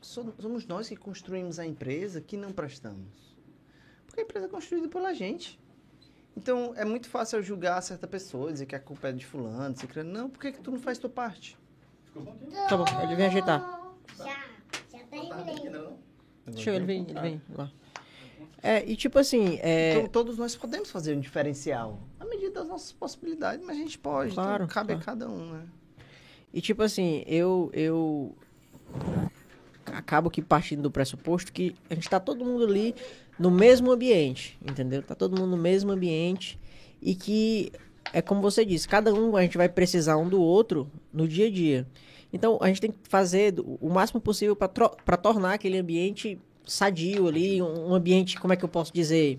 So- Somos nós que construímos a empresa que não prestamos. Porque a empresa é construída pela gente. Então, é muito fácil eu julgar certa pessoa, dizer que a culpa é de fulano, dizer que... Não, por que, que tu não faz tua parte? Tá bom, ele vem ajeitar. Já, já terminei. Deixa eu, ele vem, ele vem lá. É, e tipo assim, é, Então, todos nós podemos fazer um diferencial. À medida das nossas possibilidades, mas a gente pode. Claro, então, cabe claro. a cada um, né? E tipo assim, eu eu acabo que partindo do pressuposto que a gente tá todo mundo ali no mesmo ambiente, entendeu? Tá todo mundo no mesmo ambiente e que é como você disse, cada um a gente vai precisar um do outro no dia a dia. Então a gente tem que fazer o máximo possível para tornar aquele ambiente sadio ali, um um ambiente, como é que eu posso dizer,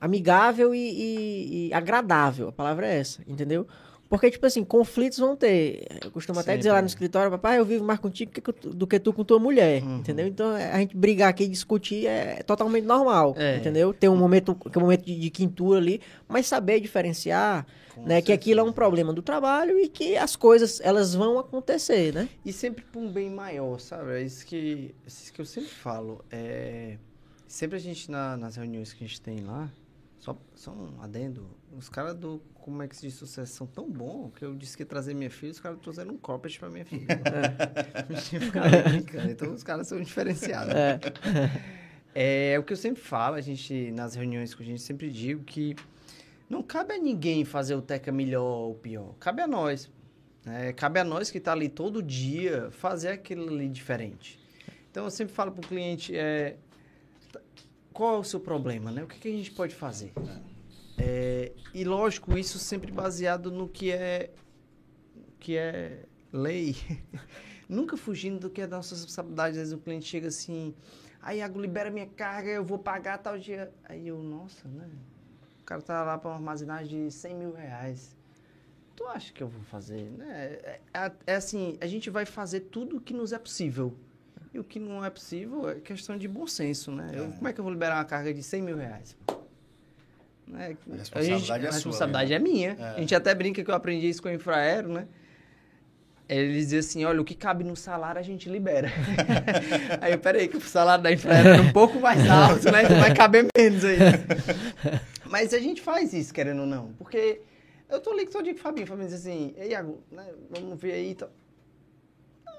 amigável e, e- e agradável. A palavra é essa, entendeu? Porque, tipo assim, conflitos vão ter. Eu costumo até dizer lá no escritório, papai, eu vivo mais contigo do que tu com tua mulher, entendeu? Então, é, a gente brigar aqui e discutir é totalmente normal, É. entendeu? Ter um momento, é um momento de, de quintura ali, mas saber diferenciar, né? Que aquilo é um problema do trabalho e que as coisas, elas vão acontecer, né? E sempre para um bem maior, sabe? É isso que, isso que eu sempre falo. É, sempre a gente, na- nas reuniões que a gente tem lá, só, só um adendo, os caras do Como é que se diz sucesso são tão bons que eu disse que ia trazer minha filha, os caras trouxeram um cropped pra minha filha. Brincando. então os caras são diferenciados. É. É, o que eu sempre falo, a gente, nas reuniões que a gente sempre digo que não cabe a ninguém fazer o Teca melhor ou pior. Cabe a nós. né? cabe a nós que está ali todo dia fazer aquilo ali diferente. Então eu sempre falo para o cliente, é, qual é o seu problema, né? O que, que a gente pode fazer? É, e lógico, isso sempre baseado no que é, que é lei. Nunca fugindo do que é da nossa responsabilidade. Às vezes o cliente chega assim, aí Iago, libera minha carga, eu vou pagar tal dia. Aí eu, nossa, né? O cara tá lá para uma armazenagem de 100 mil reais. Tu acha que eu vou fazer? Né? É, é- é assim, a gente vai fazer tudo o que nos é possível. E o que não é possível é questão de bom senso, né? Eu- como é que eu vou liberar uma carga de 100 mil reais? Né? A responsabilidade é a sua, responsabilidade né? é minha. É. A gente até brinca que eu aprendi isso com o Infraero, né? Ele dizia assim, olha, o que cabe no salário a gente libera. aí eu, peraí, que o salário da Infraero era um pouco mais alto, né? Então vai caber menos aí. Mas a gente faz isso, querendo ou não. Porque eu tô ali todo dia com o Fabinho. O Fabinho diz assim, ei, Iago, né, vamos ver aí.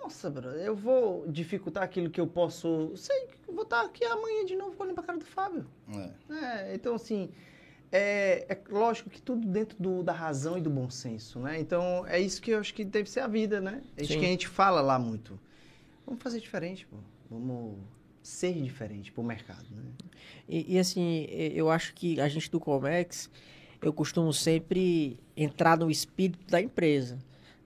Nossa, bro, eu vou dificultar aquilo que eu posso... Sei que vou estar aqui amanhã de novo olhando pra cara do Fábio. É. É, então, assim, é, é lógico que tudo dentro do- da razão e do bom senso, né? Então, é isso que eu acho que deve ser a vida, né? É isso Sim. que a gente fala lá muito. Vamos fazer diferente, pô. Vamos ser diferente pro mercado, né? E, e, assim, eu acho que a gente do Comex, eu costumo sempre entrar no espírito da empresa.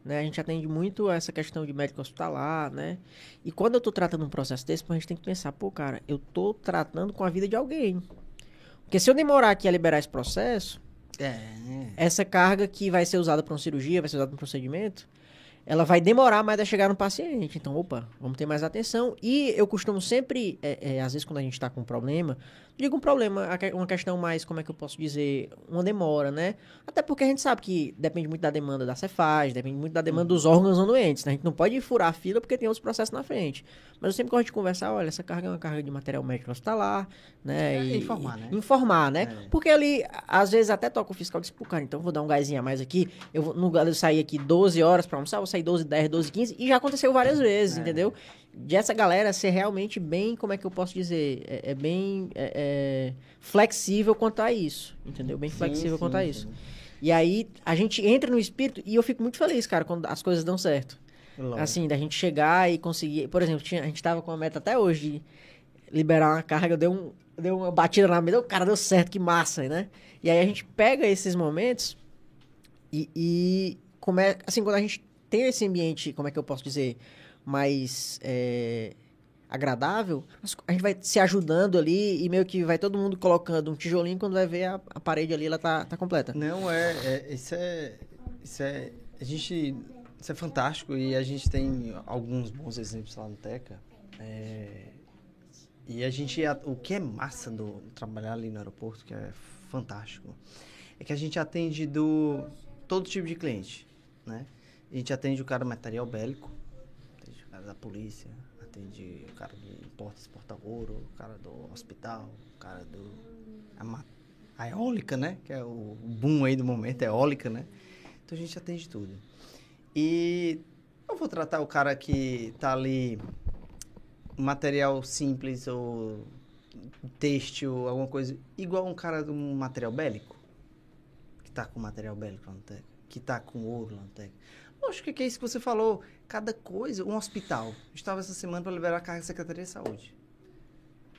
Né? A gente atende muito essa questão de médico hospitalar, né? E quando eu tô tratando um processo desse, a gente tem que pensar, pô, cara, eu tô tratando com a vida de alguém. Porque se eu demorar aqui a liberar esse processo, É, essa carga que vai ser usada para uma cirurgia, vai ser usada para um procedimento, ela vai demorar mais a chegar no paciente. Então, opa, vamos ter mais atenção. E eu costumo sempre, é, é, às vezes quando a gente está com um problema, digo um problema, uma questão mais, como é que eu posso dizer, uma demora, né? Até porque a gente sabe que depende muito da demanda da Cefaz, depende muito da demanda dos órgãos anuentes. Né? A gente não pode furar a fila porque tem outros processos na frente. Mas eu sempre gosto de conversar, olha, essa carga é uma carga de material médico hospitalar, né? É, e, informar, né? Informar, né? É. Porque ali, às vezes, até toca o fiscal e diz, pô, cara, então eu vou dar um gásinho a mais aqui. Eu vou, no lugar de sair aqui 12 horas pra almoçar, eu vou sair 12, 10, 12, 15. E já aconteceu várias vezes, É. entendeu? De essa galera ser realmente bem, como é que eu posso dizer? É, é bem é, é, flexível quanto a isso, entendeu? Bem flexível sim, quanto a sim. isso. E aí, a gente entra no espírito e eu fico muito feliz, cara, quando as coisas dão certo. Lógico. Assim, da gente chegar e conseguir. Por exemplo, tinha- a gente tava com a meta até hoje de liberar uma carga, deu, um, deu uma batida na mesa, o cara deu certo, que massa, né? E aí a gente pega esses momentos e, e é, assim, quando a gente tem esse ambiente, como é que eu posso dizer, mais é, agradável, a gente vai se ajudando ali e meio que vai todo mundo colocando um tijolinho quando vai ver a, a parede ali, ela tá, tá completa. Não, é, é- isso é. Isso é. A gente. Isso é fantástico e a gente tem alguns bons exemplos lá no Teca. É, e a gente. O que é massa do trabalhar ali no aeroporto, que é fantástico, é que a gente atende do todo tipo de cliente, né? A gente atende o cara do material bélico, atende o cara da polícia, atende o cara do importa exporta ouro, o cara do hospital, o cara do a, a eólica, né? Que é o boom aí do momento, é eólica, né? Então a gente atende tudo. E eu vou tratar o cara que tá ali material simples ou têxtil, alguma coisa, igual um cara um material bélico, que tá com material bélico lá no que tá com ouro lá no TEC. Lógico que é isso que você falou, cada coisa, um hospital. Estava essa semana para liberar a carga da Secretaria de Saúde.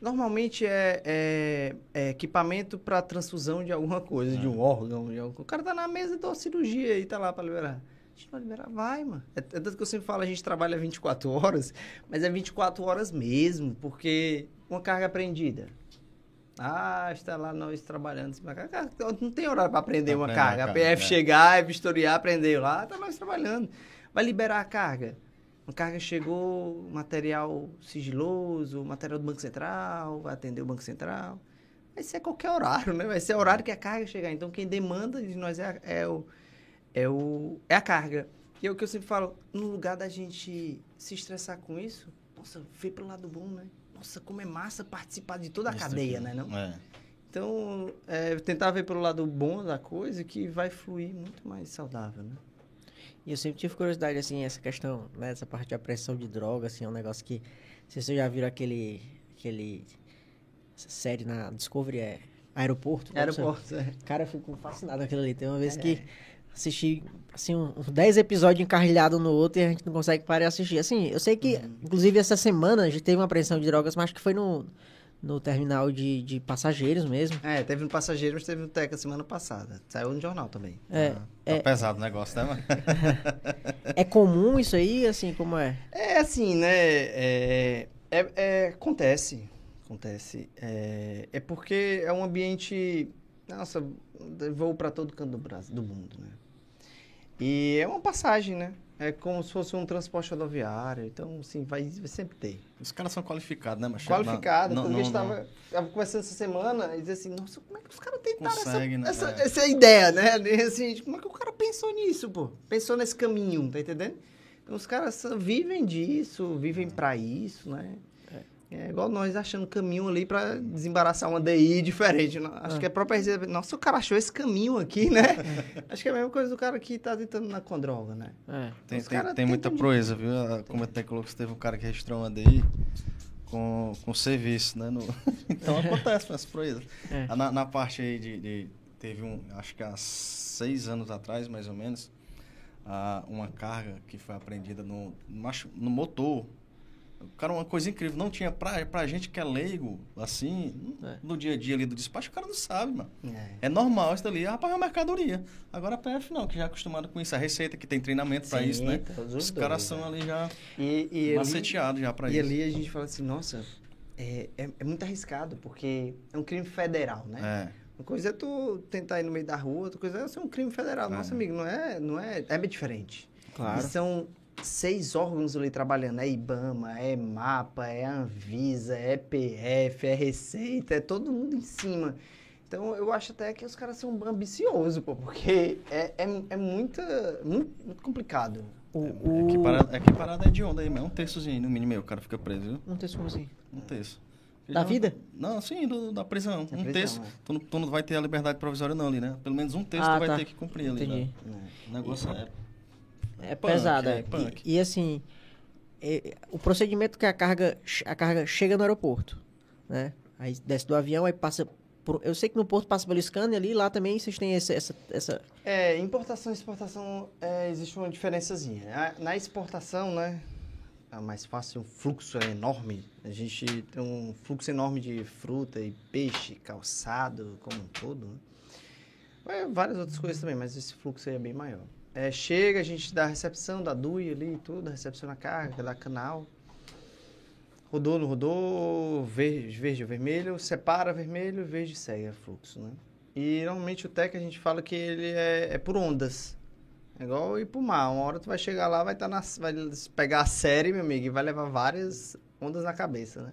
Normalmente é, é- é equipamento para transfusão de alguma coisa, de um órgão. De algum... O cara tá na mesa da cirurgia e tá lá para liberar. A gente vai liberar, vai, mano. É, é tanto que eu sempre falo, a gente trabalha 24 horas, mas é 24 horas mesmo, porque uma carga apreendida. Ah, está lá nós trabalhando. Não tem horário para aprender Pra uma carga. A carga, PF é. chegar, vistoriar, aprendeu lá, tá nós trabalhando. Vai liberar a carga. Uma carga chegou, material sigiloso, material do Banco Central, vai atender o Banco Central. Vai ser qualquer horário, né? Vai ser o horário que a carga chegar. Então, quem demanda de nós é, a- é, o, é, o, é a carga. E é o que eu sempre falo, no lugar da gente se estressar com isso, nossa, vê pelo lado bom, né? Nossa, como é massa participar de toda a Isso cadeia, aqui. né? Não? É. Então, é, tentar ver pelo lado bom da coisa que vai fluir muito mais saudável, né? E eu sempre tive curiosidade, assim, essa questão, né, essa parte de apreensão de droga, assim, é um negócio que, se vocês já viram aquele, aquele essa série na Discovery, é Aeroporto. né? Aeroporto, é. Cara, eu fico fascinado com aquilo ali. Tem uma vez que assisti, assim, uns 10 episódios encarrilhados no outro e a gente não consegue parar de assistir. Assim, eu sei que, inclusive, essa semana a gente teve uma apreensão de drogas, mas acho que foi no, no terminal de, de passageiros mesmo. É, teve no Passageiro, mas teve no Teca semana passada. Saiu no jornal também. É, Tá é, pesado o negócio, né, mano? é comum isso aí, assim, como é? É assim, né? É, é- é- acontece. Acontece. É, é porque é um ambiente. Nossa, voo para todo canto do Brasil, do mundo, né? E é uma passagem, né? É como se fosse um transporte rodoviário. Então, sim, vai, vai sempre ter. Os caras são qualificados, né, mas Qualificado. Não, porque não, a gente não. tava, tava conversando essa semana e dizia assim, nossa, como é que os caras tentaram Consegue, né? essa, essa, É. essa ideia, né? E Assim, como é que o cara pensou nisso, pô? Pensou nesse caminho, tá entendendo? Então os caras vivem disso, vivem pra isso, né? É igual nós achando caminho ali pra desembaraçar uma DI diferente. Acho que a própria RZ, nossa, o cara achou esse caminho aqui, né? Acho que é a mesma coisa do cara que tá tentando na com droga, né? É. Tem, tem, tem muita proeza, viu? A- Como até colocou, teve um cara que registrou uma DI com, com serviço, né? no- então acontece essa proeza. É. Ah, Na, na parte aí de, de- Teve um, acho que há seis anos atrás, mais ou menos, ah, uma carga que foi apreendida no, no motor. Cara, uma coisa incrível. Não tinha pra, pra gente que é leigo, assim, É. no dia a dia ali do despacho, o cara não sabe, mano. É. É normal isso dali. Ah, rapaz, é uma mercadoria. Agora a PF não, que já é acostumado com isso. A Receita que tem treinamento pra Sim, isso, né? todos Os os caras dois, são ali já E, e maceteados já pra E isso. ali a gente fala assim, nossa, é, é, é muito arriscado, porque é um crime federal, né? É. Uma coisa é tu tentar ir no meio da rua, outra coisa é ser um crime federal. É. Nosso amigo, não é, não é, é bem diferente. Claro. E são seis órgãos ali trabalhando. É IBAMA, é MAPA, é Anvisa, é PF, é Receita, é todo mundo em cima. Então eu acho até que os caras são ambiciosos, pô, porque é, é, é muita, muito, muito complicado. O, É que o- parada, é que parada é de onda aí, mas é um terçozinho, no mínimo, aí, o cara fica preso, viu? Não tem como assim. Um terço. Da vida? Não, sim, do- da prisão. Da um prisão, terço. é. Tu, não- tu não vai ter a liberdade provisória não ali, né? Pelo menos um terço Ah, tu vai tá. ter que cumprir ali. Entendi. Né? O negócio é... É punk, pesado, é. E, e, assim, é- o procedimento que a carga, a carga chega no aeroporto, né? Aí desce do avião, aí passa por... Eu sei que no porto passa pelo scanner ali, lá também vocês têm essa... essa, essa É, importação e exportação é, existe uma diferençazinha. A- Na exportação, né, é mais fácil, o fluxo é enorme. A gente tem um fluxo enorme de fruta e peixe, calçado, como um todo. Né? Várias outras coisas também, mas esse fluxo aí é bem maior. É, chega, a gente dá a recepção, dá DUI ali tudo, recepciona a carga, dá canal. Rodou, não rodou, verde, verde ou vermelho, separa vermelho, verde segue o fluxo, né? E normalmente o TEC a gente fala que ele é, é por ondas. É igual ir pro mar. Uma hora tu vai chegar lá, vai, tá na, vai pegar a série, meu amigo, e vai levar várias ondas na cabeça, né?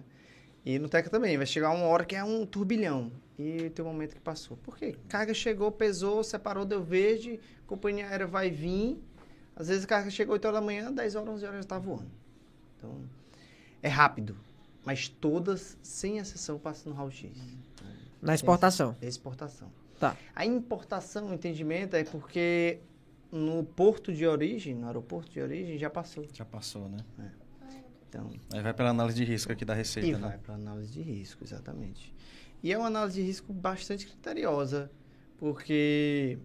E no TECA também, vai chegar uma hora que é um turbilhão. E tem um momento que passou. Por quê? Carga chegou, pesou, separou, deu verde, companhia aérea vai vir. Às vezes a carga chegou 8 horas da manhã, 10 horas, 11 horas já tá voando. Então, é rápido. Mas todas, sem exceção, passam no raio-x. na exportação. É exportação. Tá. A importação, o entendimento, é porque no porto de origem, no aeroporto de origem, já passou. Já passou, né? Então, Aí vai pela análise de risco aqui da receita, e né? vai para análise de risco, exatamente. E é uma análise de risco bastante criteriosa, porque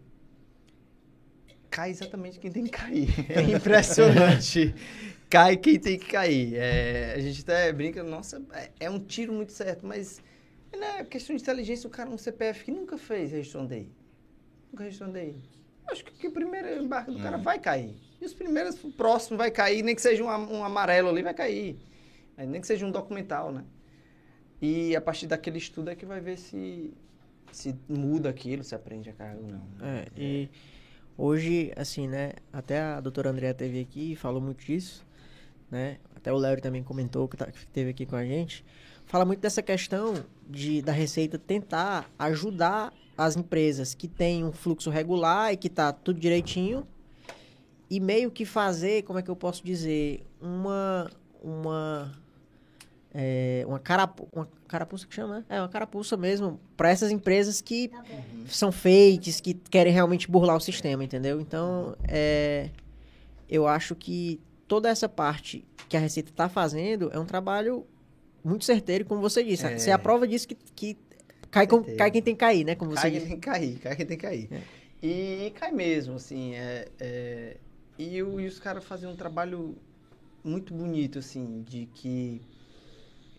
cai exatamente quem tem que cair. É impressionante. cai quem tem que cair. É, a gente até brinca, nossa, é, é um tiro muito certo, mas não é questão de inteligência, o cara um CPF que nunca fez registro. Nunca day. Acho que o primeiro embarque do cara vai cair. E os primeiros, o próximo vai cair, nem que seja um, um amarelo ali, vai cair. Nem que seja um documental, né? E a partir daquele estudo é que vai ver se, se muda aquilo, se aprende a carga ou não. né? É, e hoje, assim, né? Até a doutora Andrea teve aqui e falou muito disso, né? Até o Léo também comentou que, tá, que teve aqui com a gente. Fala muito dessa questão de, da Receita tentar ajudar as empresas que têm um fluxo regular e que tá tudo direitinho e meio que fazer, como é que eu posso dizer, uma uma é, uma, carapu, uma carapuça que chama, né? É uma carapuça mesmo para essas empresas que são fakes, que querem realmente burlar o sistema, entendeu? Então, é, eu acho que toda essa parte que a Receita está fazendo é um trabalho muito certeiro, como você disse. É. Você é a prova disso que, que cai, com, cai quem tem que cair, né? Como você Cai quem disse. tem que cair, cai quem tem que cair. É. E, cai mesmo, assim. É, é- e, o- e os caras fazem um trabalho muito bonito, assim, de que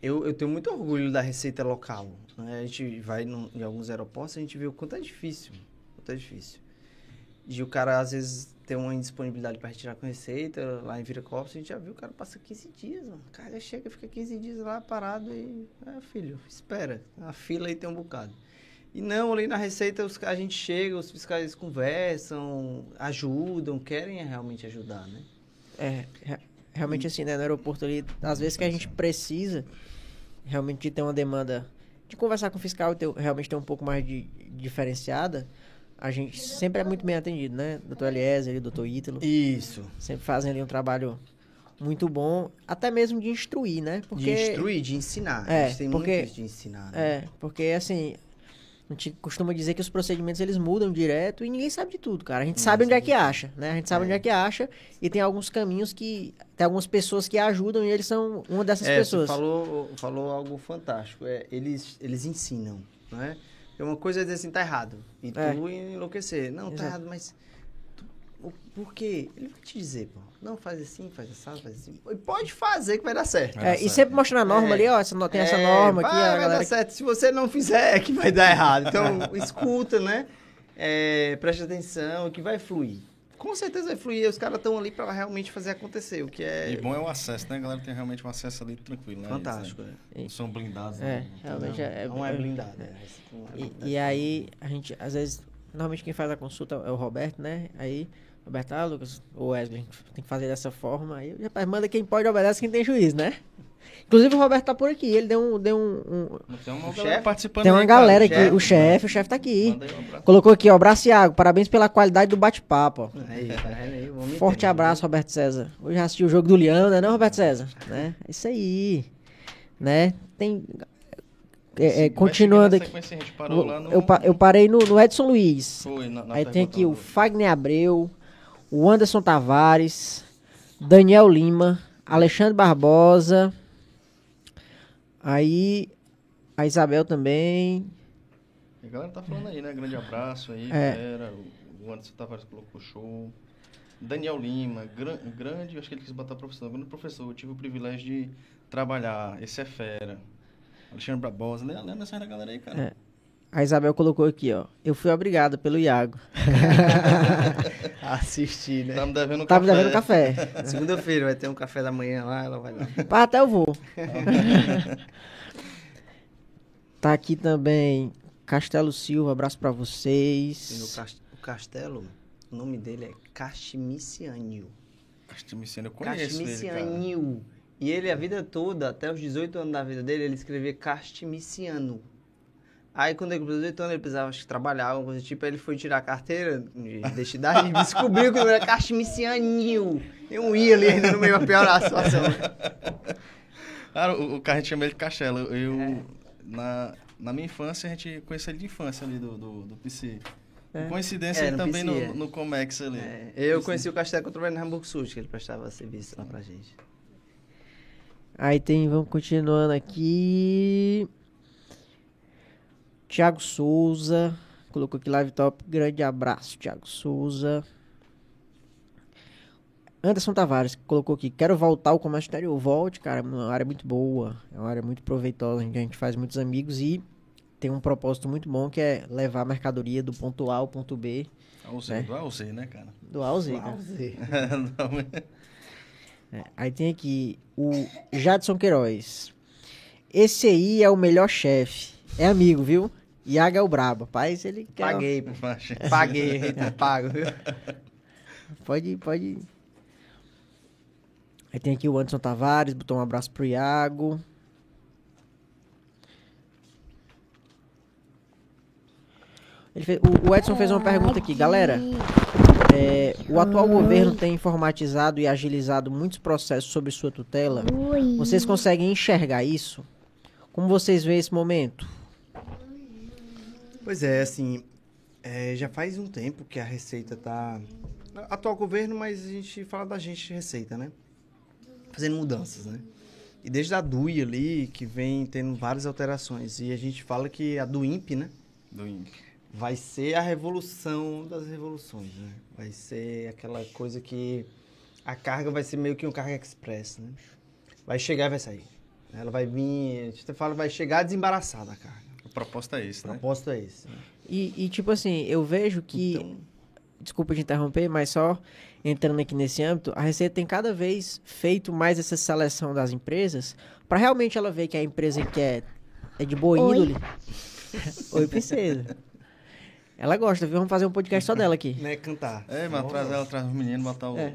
eu, eu tenho muito orgulho da receita local. né? A gente vai em alguns aeroportos, a gente vê o quanto é difícil. Quanto é difícil. De o cara, às vezes, ter uma indisponibilidade para retirar com receita, lá em Viracopos, a gente já viu o cara passa 15 dias, mano. O cara chega, fica 15 dias lá parado e. É, filho, espera. A fila aí tem um bocado. E não, ali na Receita os, a gente chega, os fiscais conversam, ajudam, querem realmente ajudar, né? É, re- realmente assim, né, no aeroporto ali, às vezes que a gente precisa realmente de ter uma demanda de conversar com o fiscal e ter, realmente ter um pouco mais de diferenciada, a gente sempre é muito bem atendido, né? Doutor Eliezer e doutor Ítalo Isso. sempre fazem ali um trabalho muito bom, até mesmo de instruir, né? De instruir, de ensinar. É, a gente tem porque- muito de ensinar. né? É, porque assim, a gente costuma dizer que os procedimentos eles mudam direto e ninguém sabe de tudo, cara. A gente sabe onde é que acha, né? A gente sabe É. onde é que acha e tem alguns caminhos que tem algumas pessoas que ajudam e eles são uma dessas É, pessoas. Você falou, falou algo fantástico. É, eles, eles ensinam, né? É uma coisa é dizer assim, tá errado. E É. tu enlouquecer. Não, tá Exato. errado, mas... por quê? Ele vai te dizer, pô. Não, faz assim, faz assim, faz assim. E pode fazer que vai dar certo. É, e sempre mostrando a norma É. ali, ó, essa, tem essa É, norma aqui, vai, a vai galera dar certo. Se você não fizer, é que vai dar errado. Então, escuta, né? É, preste atenção, que vai fluir. Com certeza vai fluir. Os caras estão ali para realmente fazer acontecer, o que é E bom é o acesso, né? A galera tem realmente um acesso ali tranquilo, né? fantástico. Eles, é. né, Não são blindados. É, né? realmente não, é, não é blindado. é. Não é E, blindado. e aí, a gente, às vezes, normalmente quem faz a consulta é o Roberto, né? Aí Roberto, ah, Lucas, o Wesley, tem que fazer dessa forma. Aí, rapaz, manda quem pode, obedece quem tem juízo, né? Inclusive o Roberto tá por aqui, ele deu um. Deu um, um- Não tem uma galera chefe? participando tem uma aí, cara. galera aqui, chefe, o chefe, o chefe tá aqui. Manda aí um abraço. Colocou aqui, ó, abraço Iago, parabéns pela qualidade do bate-papo. tá Forte tem, abraço, Roberto César. Hoje já assistiu o jogo do Leão, né, não, Roberto César? Né? É isso aí. Né? Tem. é, é, continuando aqui. no... Eu, eu parei no, no Edson Luiz. Foi, na, na Aí tem aqui o Fagner Abreu, o Anderson Tavares, Daniel Lima, Alexandre Barbosa. Aí a Isabel também. A galera tá falando aí, né? Grande abraço aí, É. galera. O Anderson Tavares colocou show. Daniel Lima, gran- grande, acho que ele quis botar professor, grande professor. Eu tive o privilégio de trabalhar, esse é fera. Alexandre Barbosa, lembra lembra essa da galera aí, cara? É. A Isabel colocou aqui, ó. Eu fui obrigada pelo Iago. Assistir, né? Tá me devendo um Tá me café. devendo café. Segunda-feira vai ter um café da manhã lá, ela vai lá. Pá, até eu vou. tá aqui também Castelo Silva, abraço pra no vocês. o castelo, o nome dele é Cachimicianil. Castimiciano, eu conheço ele, cara. Cachimicianil. E ele, a vida toda, até os 18 anos da vida dele, ele escrevia Castimiciano. Aí, quando ele completou 18 anos, ele precisava acho trabalhar, alguma coisa do tipo. Aí ele foi tirar a carteira de identidade e descobriu que nome era Castimicianil. Tem um I ali ainda no meio pra piorar a situação. Cara, o, o cara a gente chama ele de Castelo. Eu, É. na, na minha infância, a gente conhecia ele de infância ali do, do, do PC. É. Coincidência, É, no também PC, é. no, no Comex ali. É, eu conheci o Castelo quando eu trabalhei no Hamburgo Sul, que ele prestava serviço lá pra gente. Aí tem, vamos continuando aqui. Thiago Souza. Colocou aqui live top. Grande abraço, Thiago Souza. Anderson Tavares colocou aqui. Quero voltar ao comércio exterior. Volte, cara. É uma área muito boa. É uma área muito proveitosa. A gente faz muitos amigos e tem um propósito muito bom que é levar a mercadoria do ponto A ao ponto B. Ao Z, É. do ao Z, né, cara? Do A ao Z, cara. É, aí tem aqui o Jadson Queiroz. Esse aí é o melhor chefe. É amigo, viu? Iaga é o brabo. Rapaz, ele quer. Paguei, pô. Mas- Paguei, tá pago, viu? Pode, pode. Aí tem aqui o Anderson Tavares, botou um abraço pro Iago. Ele fez- o, o Edson fez uma pergunta aqui, galera. é, o atual governo tem informatizado e agilizado muitos processos sob sua tutela. Vocês conseguem enxergar isso? Como vocês veem esse momento? Pois é, assim, é, já faz um tempo que a Receita tá. Atual governo, mas a gente fala da gente Receita, né? Fazendo mudanças, né? E desde a DUI ali, que vem tendo várias alterações. E a gente fala que a do INPE, né? Do INPE. Vai ser a revolução das revoluções, né? Vai ser aquela coisa que a carga vai ser meio que um carga express, né? Vai chegar e vai sair. Ela vai vir, a gente fala, vai chegar desembaraçada a carga. O propósito é esse, O né? propósito é esse. né? E, e, tipo assim, eu vejo que. Então, Desculpa te interromper, mas só entrando aqui nesse âmbito, a Receita tem cada vez feito mais essa seleção das empresas para realmente ela ver que a empresa que é, é de boa Oi. índole. Oi, princesa. Ela gosta, viu? Vamos fazer um podcast só dela aqui. né, cantar. É, mas traz ela, traz os meninos, botar o. É.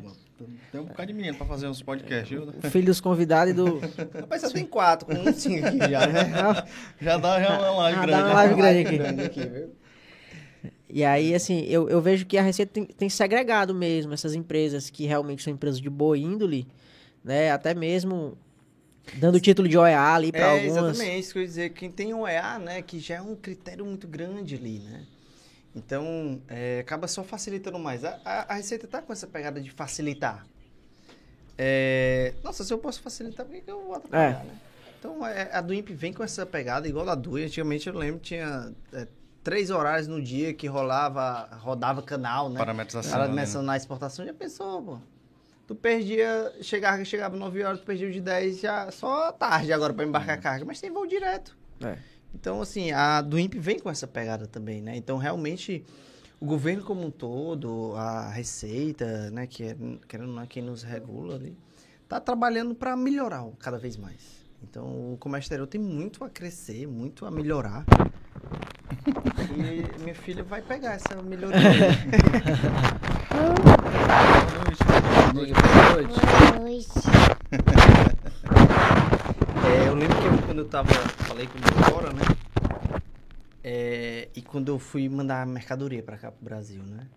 Tem um bocado de menino pra fazer uns podcasts, viu? Filho dos convidados e do. Rapaz, só tem quatro, com um cinco aqui já, né? Já dá já uma live Ah, dá grande. uma né? live grande aqui. grande aqui, viu? E aí, assim, eu, eu vejo que a Receita tem, tem segregado mesmo essas empresas que realmente são empresas de boa índole, né? Até mesmo dando título de OEA ali para É, algumas. exatamente, isso que eu ia dizer. Quem tem um EA, né, que já é um critério muito grande ali, né? Então, é, acaba só facilitando mais. A, a, a Receita tá com essa pegada de facilitar. É, nossa, se eu posso facilitar, por que, que eu vou atrapalhar, É. né? Então, é, a do INPE vem com essa pegada igual a DUI. Antigamente, eu lembro, tinha é, três horários no dia que rolava, rodava canal, né? Parametrização. Parametrização né? na exportação, já pensou, pô? Tu perdia, chegava, chegava 9 horas, tu perdia de 10 já só tarde agora pra embarcar a carga, mas tem voo direto. É. Então, assim, a do INPE vem com essa pegada também, né? Então, realmente, o governo como um todo, a Receita, né, que é, querendo ou não, é quem nos regula ali, tá trabalhando para melhorar cada vez mais. Então, o comércio exterior tem muito a crescer, muito a melhorar. E minha filha vai pegar essa melhoria. aí. Boa noite. Boa noite. Boa noite. Eu lembro que eu, quando eu tava. Falei com o agora, né? É, e quando eu fui mandar mercadoria pra cá pro Brasil, né?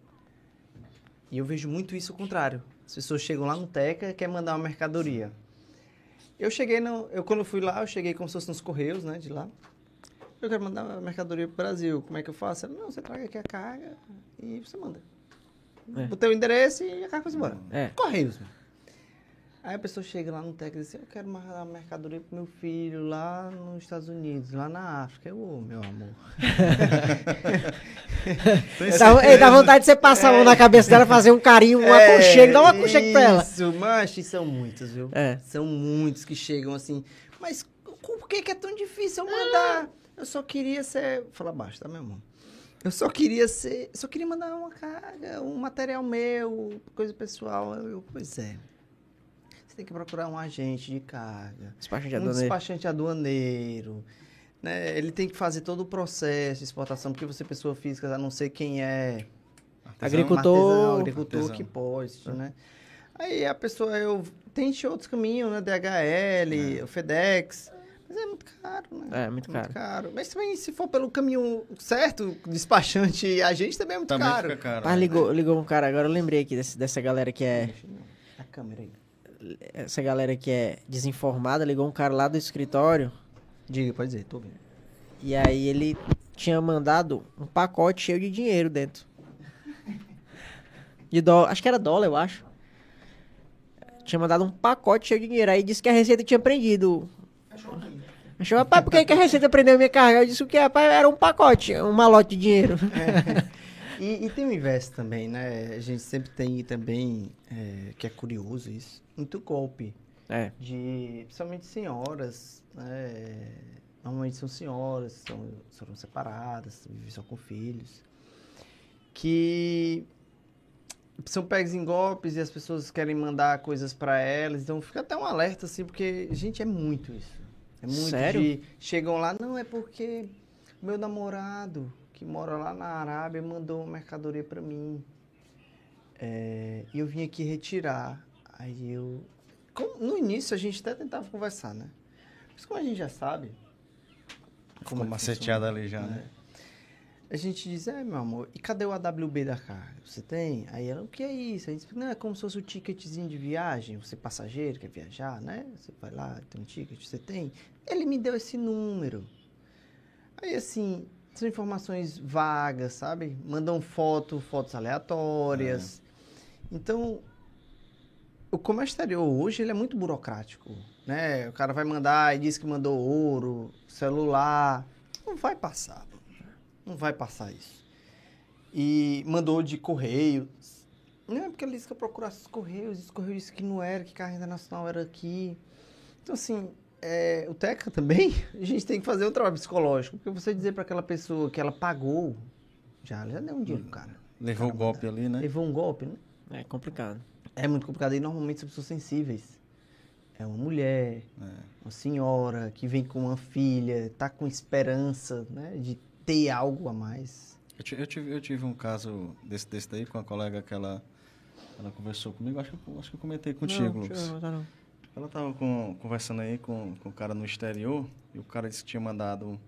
E eu vejo muito isso ao contrário. As pessoas chegam lá no Teca e querem mandar uma mercadoria. Eu cheguei no. Eu quando fui lá, eu cheguei como se fosse nos Correios, né? De lá. Eu quero mandar uma mercadoria pro Brasil. Como é que eu faço? Ela, não, você traga aqui a carga e você manda. É. O teu endereço e a carga vai embora. É. Correios, mano. Aí a pessoa chega lá no técnico e diz assim, eu quero mandar uma mercadoria pro meu filho lá nos Estados Unidos, lá na África. Eu, ô, meu amor. Dá, dá vontade de você passar a mão na cabeça dela, fazer um carinho, um aconchego, dá um aconchego pra ela. É, Isso, mas são muitos, viu? É. São muitos que chegam assim, mas por que, que é tão difícil eu mandar? Eu só queria ser... Fala baixo, tá, meu irmão? Eu só queria ser... Só queria mandar uma carga, um material meu, coisa pessoal. Eu, pois é. Você tem que procurar um agente de carga. Despachante um aduaneiro. despachante aduaneiro. Né? Ele tem que fazer todo o processo de exportação, porque você é pessoa física, a não ser quem é Agricultor. artesão, agricultor Artesão. que pode, né? Aí a pessoa, eu tente outros caminhos, né? DHL, o FedEx. Mas é muito caro, né? É, muito caro. Mas também, se for pelo caminho certo, despachante e agente, também é muito Também caro. fica caro. Mas né? ligou, ligou um cara, agora eu lembrei aqui desse- dessa galera que é. A câmera aí. Essa galera que é desinformada, ligou um cara lá do escritório. Diga, pode dizer, tô vendo. E aí ele tinha mandado um pacote cheio de dinheiro dentro. De dólar. Acho que era dólar, eu acho. Tinha mandado um pacote cheio de dinheiro. Aí disse que a Receita tinha prendido. Achou, rapaz, por que, que a Receita prendeu minha carga? Eu disse o que, rapaz, era um pacote, um malote de dinheiro. E, e tem o inverso também, né? A gente sempre tem também, é, que é curioso isso, muito golpe. É. de principalmente senhoras, né? Normalmente são senhoras, são, foram separadas, vivem só com filhos, que são pegas em golpes e as pessoas querem mandar coisas pra elas, então fica até um alerta assim, porque gente é muito isso. É muito Sério? de chegam lá, não é porque meu namorado que mora lá na Arábia mandou uma mercadoria pra mim. É, e eu vim aqui retirar. Aí eu como- no início a gente até tentava conversar, né? Mas como a gente já sabe. Ficou é maceteado funciona, ali já, né? A gente diz, é, meu amor, e cadê o AWB da carga? Você tem? Aí ela, o que é isso? A gente explica, não, é como se fosse o ticketzinho de viagem, você é passageiro, quer viajar, né? Você vai lá, tem um ticket, você tem? Ele me deu esse número. Aí, assim, são informações vagas, sabe? Mandam foto, fotos aleatórias. Então, o comércio exterior hoje ele é muito burocrático, né? O cara vai mandar e diz que mandou ouro, celular, não vai passar, não vai passar isso. E mandou de correio, não é porque ele disse que eu procurasse os correios, os correios disse que não era, que carga internacional era aqui. Então assim, é, o Teca também, a gente tem que fazer um trabalho psicológico, porque você dizer para aquela pessoa que ela pagou, já, já deu um dinheiro cara. Levou o golpe ali, né? Levou um golpe, né? É complicado. É muito complicado e normalmente são pessoas sensíveis. É uma mulher, uma senhora que vem com uma filha, tá com esperança, né, de ter algo a mais. Eu, ti- eu tive, eu tive um caso desse, desse daí com a colega que ela, ela conversou comigo, acho que, eu- acho que eu comentei contigo, Não, Lucas. eu- tá não. Ela tava com- conversando aí com, com o cara no exterior e o cara disse que tinha mandado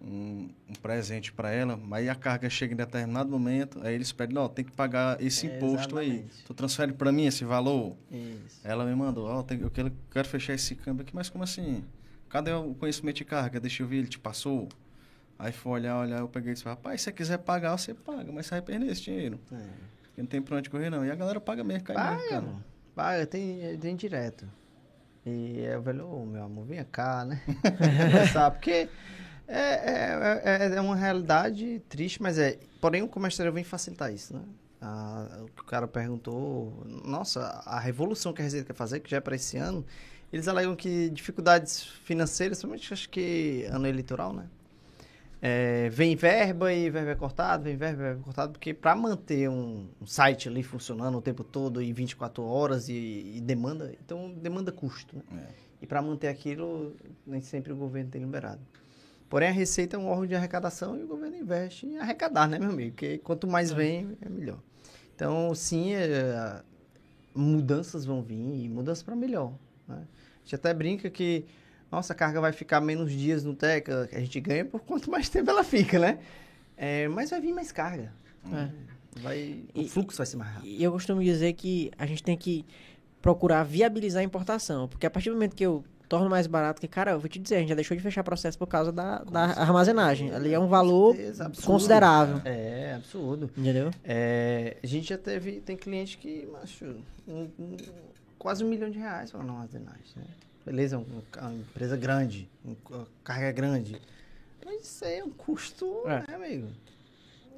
um, um presente para ela, mas aí a carga chega em determinado momento, aí eles pedem, ó, tem que pagar esse É, imposto aí. exatamente. Tu transfere para mim esse valor? Isso. Ela me mandou, ó, eu quero, quero fechar esse câmbio aqui, mas como assim? Cadê o conhecimento de carga? Deixa eu ver, ele te passou? Aí foi olhar, olhar, eu peguei e disse, rapaz, se você quiser pagar, você paga, mas você vai perder esse dinheiro. É. Porque não tem pra onde correr, não. E a galera paga mesmo, cai mesmo, Paga, cara. mano. Paga, tem, tem direto. E é o velho, ô meu amor, vem cá, né? Conversar, porque é, é, é, é uma realidade triste, mas é. Porém, o comércio vem facilitar isso, né? Ah, o cara perguntou, nossa, a revolução que a Receita quer fazer, que já é para esse ano, eles alegam que dificuldades financeiras, principalmente acho que ano eleitoral, né? É, vem verba e verba é cortada, vem verba e verba é cortada, porque para manter um, um site ali funcionando o tempo todo e 24 horas e, e demanda, então demanda custo, né? É. E para manter aquilo, nem sempre o governo tem liberado. Porém, a Receita é um órgão de arrecadação e o governo investe em arrecadar, né, meu amigo? Porque quanto mais vem, é melhor. Então, sim, é, mudanças vão vir e mudanças para melhor. Né? A gente até brinca que nossa a carga vai ficar menos dias no Teca, a gente ganha por quanto mais tempo ela fica, né? É, mas vai vir mais carga. É. Vai, E- o fluxo vai ser mais rápido. E eu costumo dizer que a gente tem que procurar viabilizar a importação. Porque a partir do momento que eu torno mais barato, que, cara, eu vou te dizer, a gente já deixou de fechar processo por causa da, da armazenagem. Ali é um valor certeza, considerável. É, absurdo. Entendeu? É, a gente já teve, tem cliente que, macho, um- um- quase um milhão de reais para armazenagem, né? Beleza, um- uma empresa grande, um- uma carga grande. Mas isso aí é um custo, É. né, amigo?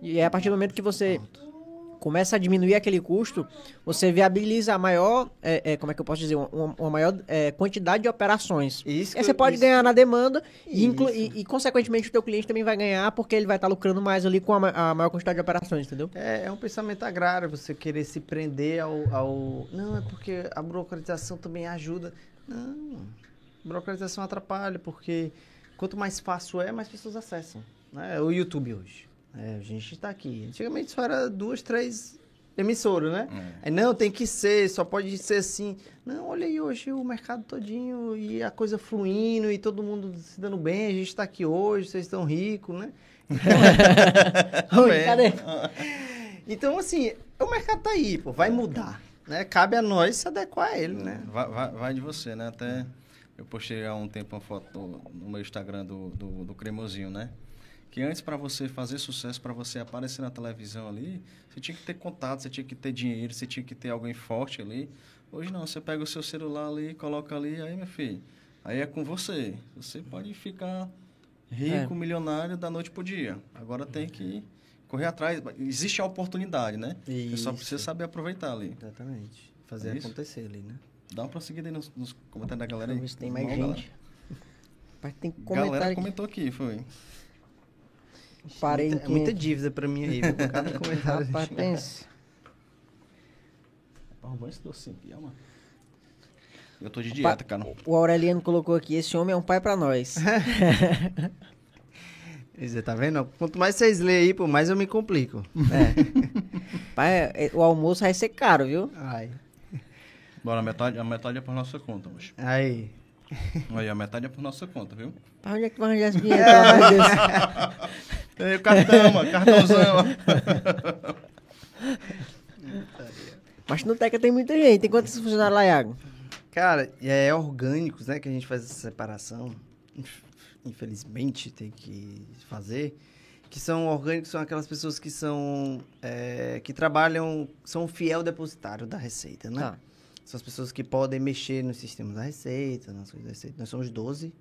E é a partir do momento que você começa a diminuir aquele custo, você viabiliza a maior, é, é, como é que eu posso dizer, uma, uma maior é, quantidade de operações. Isso aí você pode isso- ganhar na demanda e, e, e, consequentemente, o teu cliente também vai ganhar porque ele vai estar lucrando mais ali com a, a maior quantidade de operações, entendeu? É, é um pensamento agrário, você querer se prender ao, ao- Não, é porque a burocratização também ajuda. Não, burocratização atrapalha, porque quanto mais fácil é, mais pessoas acessam. Né? O YouTube hoje. É, a gente está aqui. Antigamente só era duas, três emissoras, né? Aí, não, tem que ser, só pode ser assim. Não, olha aí hoje o mercado todinho e a coisa fluindo e todo mundo se dando bem. A gente está aqui hoje, vocês estão ricos, né? Oi, cadê? Então, assim, o mercado tá aí, pô, vai mudar. Né? Cabe a nós se adequar a ele, né? Vai, vai, vai de você, né? Até eu postei há um tempo uma foto no, meu Instagram do, do, do Cremosinho, né? Que antes, para você fazer sucesso, para você aparecer na televisão ali, você tinha que ter contato, você tinha que ter dinheiro, você tinha que ter alguém forte ali. Hoje não, você pega o seu celular ali, coloca ali, aí, meu filho, aí é com você. Você pode ficar rico, milionário da noite pro dia. Agora tem que correr atrás. Existe a oportunidade, né? Você só Isso. precisa saber aproveitar ali. Exatamente. Fazer É isso? acontecer ali, né? Dá uma prosseguida aí nos, nos comentários da galera aí. Vamos ver se tem mais lá, gente. Mas tem Galera, comentário galera comentou aqui, foi. Parei muita, é muita 500. dívida pra mim aí? Por cada comentário. Rapaz, pense. Arrumou esse docinho aqui, ó, mano. Eu tô de dieta, cara. O Aureliano colocou aqui, esse homem é um pai pra nós. Você tá vendo? Quanto mais vocês lêem aí, pô, mais eu me complico. pai, é- o almoço vai ser caro, viu? Ai. Bora, a metade, a metade é por nossa conta, mas. Aí. Aí, a metade é por nossa conta, viu? Pra onde é que vai arranjar Deus? Ei, o cartão, mano, cartãozão, ó. Mas no Teca tem muita gente. Tem quantos funcionários lá, Iago? Cara, é orgânicos, né, que a gente faz essa separação. Inf- Infelizmente tem que fazer. Que são orgânicos, são aquelas pessoas que são. é, que trabalham. são fiel depositário da Receita, né? Tá. São as pessoas que podem mexer nos sistemas da Receita, nas coisas da Receita. Nós somos 12.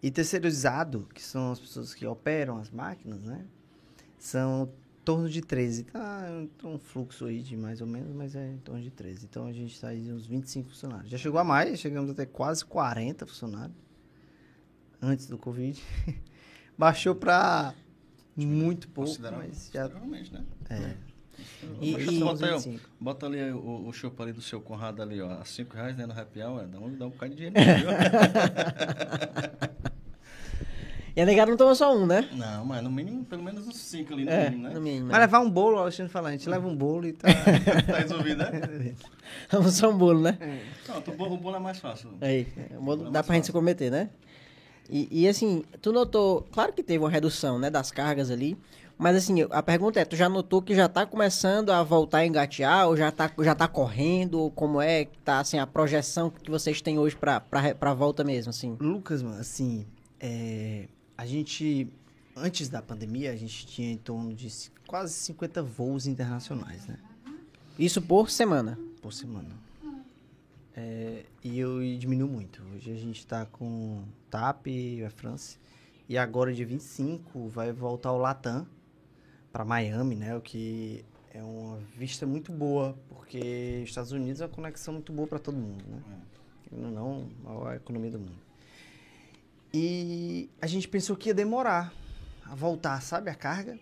E terceirizado, que são as pessoas que operam as máquinas, né? São em torno de 13. Tá um fluxo aí de mais ou menos, mas é em torno de 13. Então a gente está aí uns 25 funcionários. Já chegou a mais, chegamos até quase 40 funcionários antes do Covid. Baixou para muito pouco, mas já né? é. E- Mas e- bota, aí, ó, 25. bota ali o, o chopp ali do seu Conrado ali, ó. A 5 reais, né? No happy hour, dá um, dá um bocado de dinheiro, viu? E a negada não toma só um, né? Não, mas no mínimo, pelo menos uns 5 ali, no É, mínimo, né? no mínimo. Mas levar um bolo, o Alexandre fala, a gente leva um bolo e tá. tá resolvido, né? Vamos só um bolo, né? Pronto, o bolo, o bolo é mais fácil. Aí, o bolo É dá pra gente se fácil. comprometer, né? E, e, assim, tu notou, claro que teve uma redução, né, das cargas ali, mas assim, a pergunta é, tu já notou que já tá começando a voltar a engatear, ou já tá, já tá correndo, ou como é que tá, assim, a projeção que vocês têm hoje pra, pra, pra volta mesmo, assim? Lucas, mano, assim, é, a gente, antes da pandemia, a gente tinha em torno de quase 50 voos internacionais, né? Isso por semana. Por semana. É, e eu e diminuiu muito. Hoje a gente tá com TAP e a France. E agora, dia 25, vai voltar o Latam para Miami, né? O que é uma vista muito boa, porque os Estados Unidos é uma conexão muito boa para todo mundo, né? Querendo ou Não, a maior economia do mundo. E a gente pensou que ia demorar a voltar, sabe, a carga.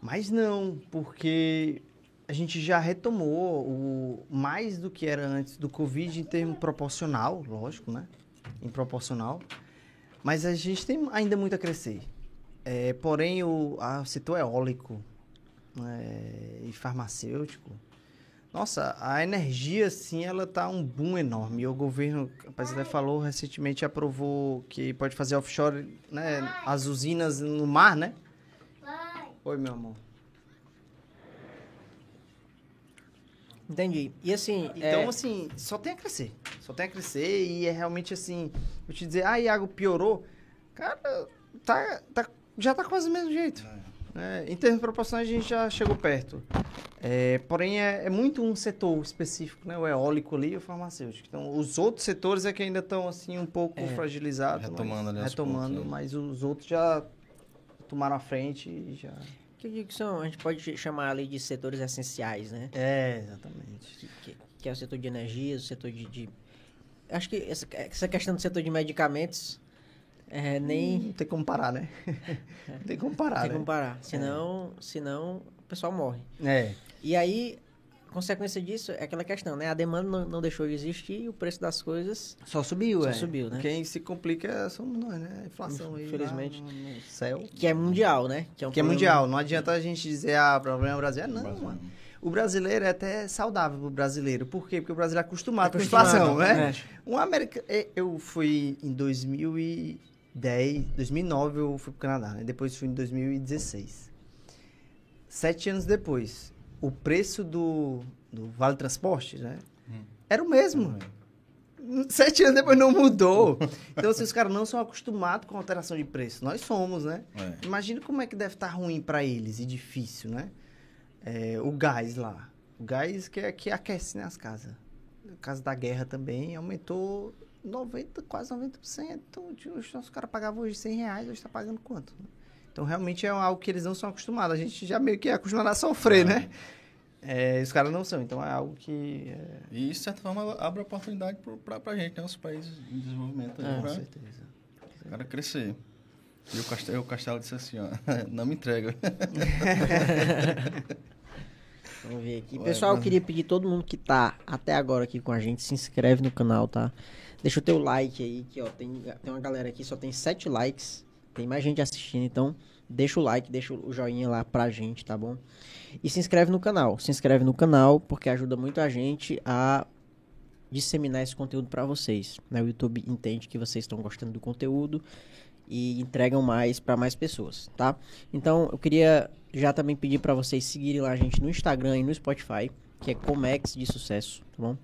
Mas não, porque a gente já retomou o mais do que era antes do Covid em termo proporcional, lógico, né? Em proporcional. Mas a gente tem ainda muito a crescer. É, porém, o a- setor eólico né, e farmacêutico, Nossa, a energia, assim, ela tá um boom enorme. E o governo, rapaz, até falou recentemente, aprovou que pode fazer offshore, né? As usinas no mar, né? Oi, meu amor. Entendi. E assim, Então, é, assim, só tem a crescer. Só tem a crescer e é realmente assim. Vou te dizer, ah, Iago piorou. Cara, tá, tá, já tá quase do mesmo jeito. É, em termos proporcionais, a gente já chegou perto. É, porém, é, é muito um setor específico, né? O eólico ali e o farmacêutico. Então, os outros setores é que ainda estão, assim, um pouco fragilizados. Retomando mas, ali Retomando, poucos, né? mas os outros já tomaram a frente e já... que eu digo que são, a gente pode chamar ali de setores essenciais, né? É, exatamente. Que, que é o setor de energia, o setor de... de- Acho que essa, essa questão do setor de medicamentos é, nem Não tem como parar, né? Não tem como parar, tem né? como parar. Senão, senão o pessoal morre. É. E aí, consequência disso é aquela questão, né? A demanda não, não deixou de existir e o preço das coisas Só subiu, Só é. subiu, né? Quem se complica somos nós, né? A inflação aí. Infelizmente. No, no céu. que é mundial, né? um Que é problema- mundial. Não adianta a gente dizer, ah, o problema é o Brasil. É, não, mano. O brasileiro é até saudável pro brasileiro. Por quê? Porque o brasileiro é acostumado, com a Acostumado, inflação, né? é. Um americano... Eu fui em 2010... 2009 eu fui pro Canadá, né? Depois fui em 2016. Sete anos depois, o preço do, do Vale Transporte, né? Era o mesmo. Sete anos depois não mudou. Então, assim, os caras não são acostumados com alteração de preço. Nós somos, né? É. Imagina como é que deve estar ruim para eles e difícil, né? É, o gás lá. O gás que, é- que aquece né, as casas. No caso da guerra também, aumentou 90, quase 90%. Então, tipo, os nossos caras pagavam hoje 100 reais, hoje está pagando quanto? Então, realmente é algo que eles não são acostumados. A gente já meio que é acostumado a sofrer, né? É, os caras não são. Então, é algo que... é, E isso, de certa forma, abre oportunidade pra, pra gente, né? Os países em desenvolvimento. É, com pra certeza. o cara crescer. E o Castelo, o Castelo disse assim, ó, não me entrega. Vamos ver aqui. Pessoal, eu queria pedir todo mundo que tá até agora aqui com a gente, se inscreve no canal, tá? Deixa o teu like aí, que ó, tem, tem uma galera aqui, só tem sete likes. Tem mais gente assistindo, então deixa o like, deixa o joinha lá pra gente, tá bom? E se inscreve no canal. Se inscreve no canal, porque ajuda muito a gente a disseminar esse conteúdo pra vocês. Né? O YouTube entende que vocês estão gostando do conteúdo e entregam mais pra mais pessoas, tá? Então, eu queria já também pedir pra vocês seguirem lá a gente no Instagram e no Spotify, que é Comex de Sucesso, tá bom?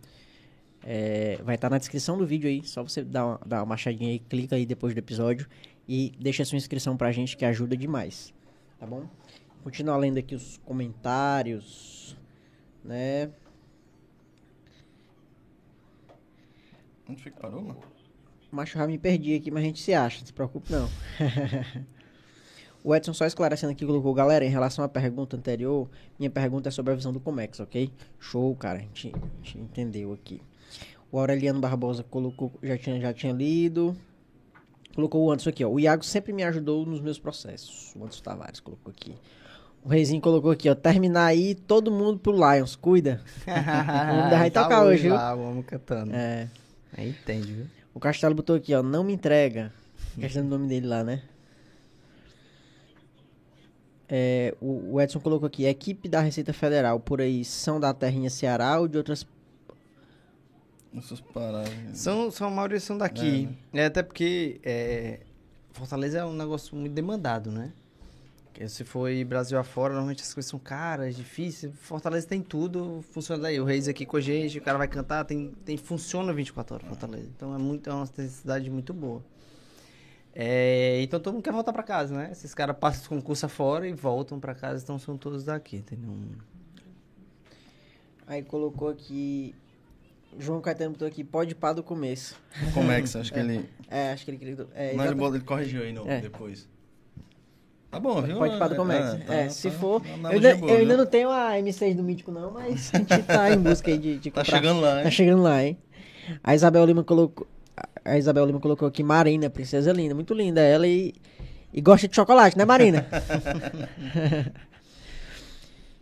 É, vai estar na descrição do vídeo aí, só você dar uma, dar uma machadinha aí, clica aí depois do episódio e deixa sua inscrição pra gente que ajuda demais, tá bom? Continuar lendo aqui os comentários, né? Onde foi que parou, mano? Macho, já me perdi aqui, mas a gente se acha, não se preocupe não. o Edson só esclarecendo aqui, colocou, galera, em relação à pergunta anterior, minha pergunta é sobre a visão do Comex, ok? Show, cara, a gente, a gente entendeu aqui. O Aureliano Barbosa colocou, já tinha, já tinha lido. Colocou o Anderson aqui, ó. O Iago sempre me ajudou nos meus processos. O Anderson Tavares colocou aqui. O Reizinho colocou aqui, ó. Terminar aí, todo mundo pro Lions. Cuida. Vamos dar- tocar hoje, viu? homem cantando. É. Aí entende, viu? O Castelo botou aqui, ó. Não me entrega. Questão do nome dele lá, né? É, o, o Edson colocou aqui. Equipe da Receita Federal por aí são da terrinha Ceará ou de outras. Essas paradas. São, são a maioria são daqui. É, até porque é, Fortaleza é um negócio muito demandado, né? Porque se for ir Brasil afora, normalmente as coisas são caras, difíceis. Fortaleza tem tudo, funciona daí. O Reis aqui com a gente, o cara vai cantar, tem, tem, funciona 24 horas Fortaleza. Então é, muito, é uma necessidade muito boa. É, então todo mundo quer voltar pra casa, né? Esses caras passam os concursos afora e voltam pra casa, então são todos daqui, entendeu? Aí colocou aqui. João Caetano botou aqui, pode pá do começo. Como é que que ele... É, acho que ele queria. É, Não, ele, ele corrigiu aí no, É. depois. Tá bom, viu? Pode pá do Comex. É, É, tá- se tá- for. Eu ainda, boa, eu ainda não tenho a M6 do Mítico, não, mas a gente tá em busca aí de, de Tá comprar. chegando lá, Tá hein? chegando lá, hein? A Isabel Lima colocou. A Isabel Lima colocou aqui Marina, princesa linda, muito linda ela e, e gosta de chocolate, né, Marina?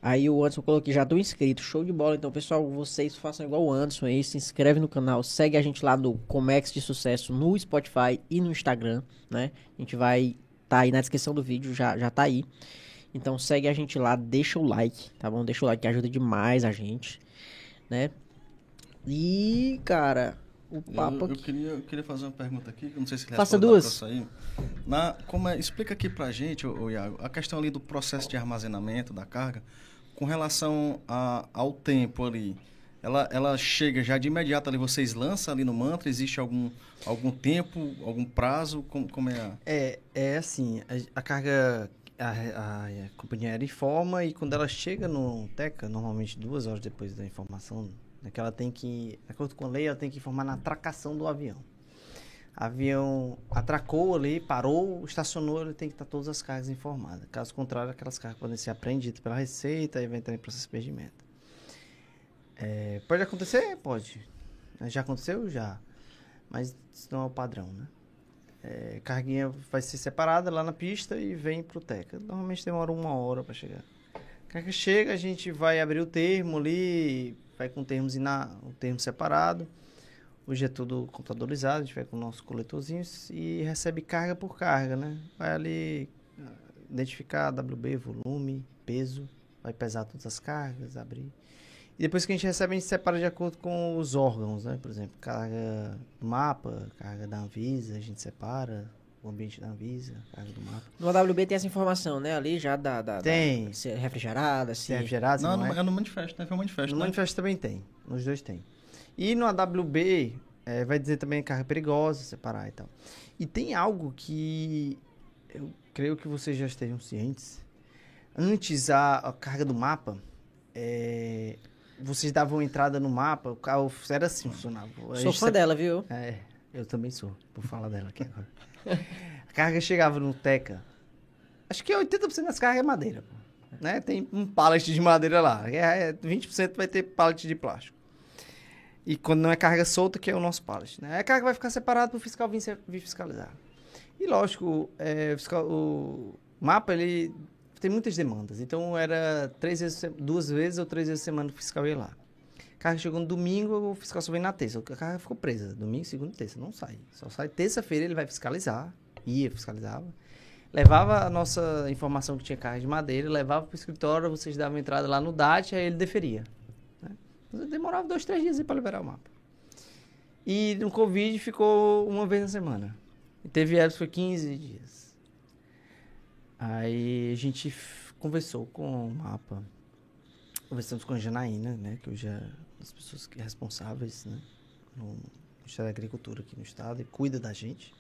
Aí o Anderson colocou aqui, já tô inscrito, show de bola. Então, pessoal, vocês façam igual o Anderson aí, se inscreve no canal, segue a gente lá no Comex de Sucesso no Spotify e no Instagram, né? A gente vai tá aí na descrição do vídeo, já, já tá aí. Então segue a gente lá, deixa o like, tá bom? Deixa o like que ajuda demais a gente. né? E, cara, o Eu, papo eu aqui... queria, eu queria fazer uma pergunta aqui, que eu não sei se ele Faça duas. pra sair. Na, como é, explica aqui pra gente, ô, ô, Iago, a questão ali do processo de armazenamento da carga, com relação a- ao tempo ali. Ela, ela chega já de imediato ali, vocês lançam ali no mantra, existe algum, algum tempo, algum prazo? Como, como é. É, é assim, a, a carga, a, a- a companhia aérea informa e quando ela chega no TECA, normalmente duas horas depois da informação, é que ela tem que, de acordo com a lei, ela tem que informar na atracação do avião. Avião atracou ali, parou, estacionou, ele tem que estar todas as cargas informadas. Caso contrário, aquelas cargas podem ser apreendidas pela Receita e vai entrar em processo de perdimento. É, pode acontecer? Pode. Já aconteceu? Já. Mas isso não é o padrão, né? É, carguinha vai ser separada lá na pista e vem pro Teca. Normalmente demora uma hora para chegar. A carga chega, a gente vai abrir o termo ali, vai com termos ina, o termo separado. Hoje é tudo computadorizado, a gente vai com o nosso coletorzinho e recebe carga por carga, né? Vai ali identificar WB, volume, peso, vai pesar todas as cargas, abrir. E depois que a gente recebe, a gente separa de acordo com os órgãos, né? Por exemplo, carga do mapa, carga da Anvisa, a gente separa o ambiente da Anvisa, carga do mapa. No AWB tem essa informação, né? Ali já da... da da- Tem. se é refrigerada, se... Se é refrigerado, se Não, não, no- é. é no manifesto, né? Foi o manifesto, No né? manifesto também tem. Nos dois tem. E no AWB, eh, vai dizer também carga perigosa, separar e tal. E tem algo que eu creio que vocês já estejam cientes. Antes, a, a carga do mapa, eh, vocês davam entrada no mapa, o carro era assim, funcionava. Sou fã dela, viu? É, eu também sou, por falar dela aqui agora. a carga chegava no Teca. Acho que 80% das cargas é madeira. Né? Tem um pallet de madeira lá. É, é, 20% vai ter pallet de plástico. E quando não é carga solta, que é o nosso pallet. Né? A carga vai ficar separada para o fiscal vir, vir fiscalizar. E lógico, é, o fiscal- o mapa ele tem muitas demandas. Então era três vezes, duas vezes ou três vezes semana o fiscal ia lá. A carga chegou no domingo, o fiscal só vem na terça. A carga ficou presa. Domingo, segunda e terça. Não sai. Só sai terça-feira, ele vai fiscalizar. Ia, fiscalizava. Levava a nossa informação que tinha carga de madeira, levava para o escritório, vocês davam entrada lá no DAT, aí ele deferia. Demorava dois, três dias para liberar o mapa. E no Covid ficou uma vez na semana. E teve épocas que foi 15 dias. Aí a gente conversou com o mapa. Conversamos com a Janaína, né? Que hoje é uma das pessoas que responsáveis, né? No Ministério da Agricultura aqui no estado e cuida da gente.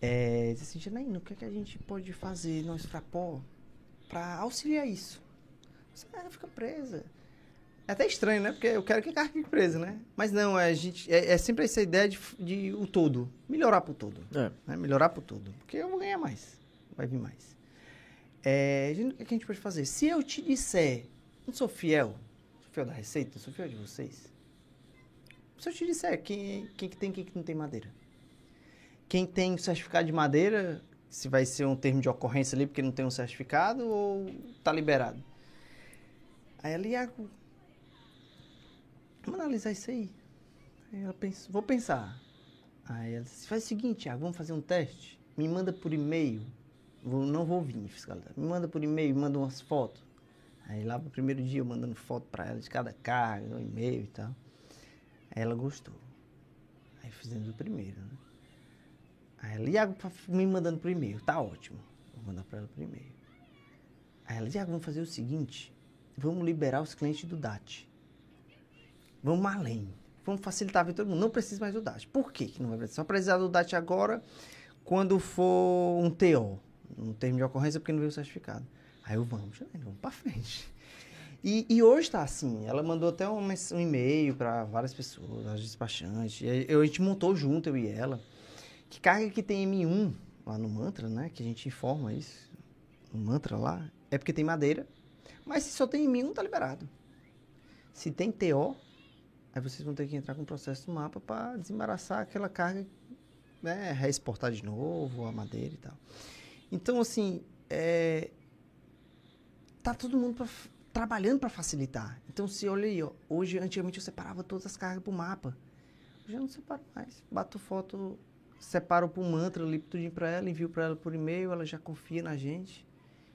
É, disse assim, Janaína, o que, é que a gente pode fazer, nós Frapó, para auxiliar isso? Você ah, fica presa. É até estranho, né? Porque eu quero que fique presa, né? Mas não, é, a gente, é, é sempre essa ideia de, de o todo. Melhorar pro todo. É. né? Melhorar pro todo. Porque eu vou ganhar mais. Vai vir mais. É, gente, o que, é a gente pode fazer? Se eu te disser, não sou fiel, sou fiel da receita, sou fiel de vocês. Se eu te disser quem, quem que tem quem que não tem madeira. Quem tem certificado de madeira, se vai ser um termo de ocorrência ali porque não tem um certificado ou tá liberado. Aí ela, Iago, vamos analisar isso aí. Aí ela pensa, vou pensar. Aí ela disse, faz o seguinte, Iago, vamos fazer um teste. Me manda por e-mail. Vou, não vou vir fiscalizar. Me manda por e-mail, manda umas fotos. Aí lá pro primeiro dia eu mandando foto pra ela de cada carga, um e-mail e tal. Aí ela gostou. Aí fizemos o primeiro, né? Aí ela, Iago, me mandando por e-mail. Tá ótimo. Vou mandar pra ela por e-mail. Aí ela, Iago, vamos fazer o seguinte. Vamos liberar os clientes do DAT. Vamos além. Vamos facilitar a vida de todo mundo. Não precisa mais do DAT. Por quê que não vai precisar? Só precisar do DAT agora quando for um TO. Um termo de ocorrência porque não veio o certificado. Aí eu, vamos, Janaína, vamos pra frente. E, e hoje tá assim, ela mandou até um, um e-mail para várias pessoas, as despachantes. Eu- a gente montou junto, eu e ela, que carga que tem M1 lá no Mantra, né? Que a gente informa isso, no Mantra lá, é porque tem madeira. Mas se só tem M1, tá liberado. Se tem TO, aí vocês vão ter que entrar com o processo do mapa para desembaraçar aquela carga, né? Reexportar de novo a madeira e tal. Então, assim, é, tá todo mundo pra trabalhando para facilitar. Então, se olha aí, ó, hoje, antigamente eu separava todas as cargas pro mapa. Hoje eu não separo mais. Bato foto, separo pro mantra, lipo tudinho para ela, envio para ela por e-mail, ela já confia na gente,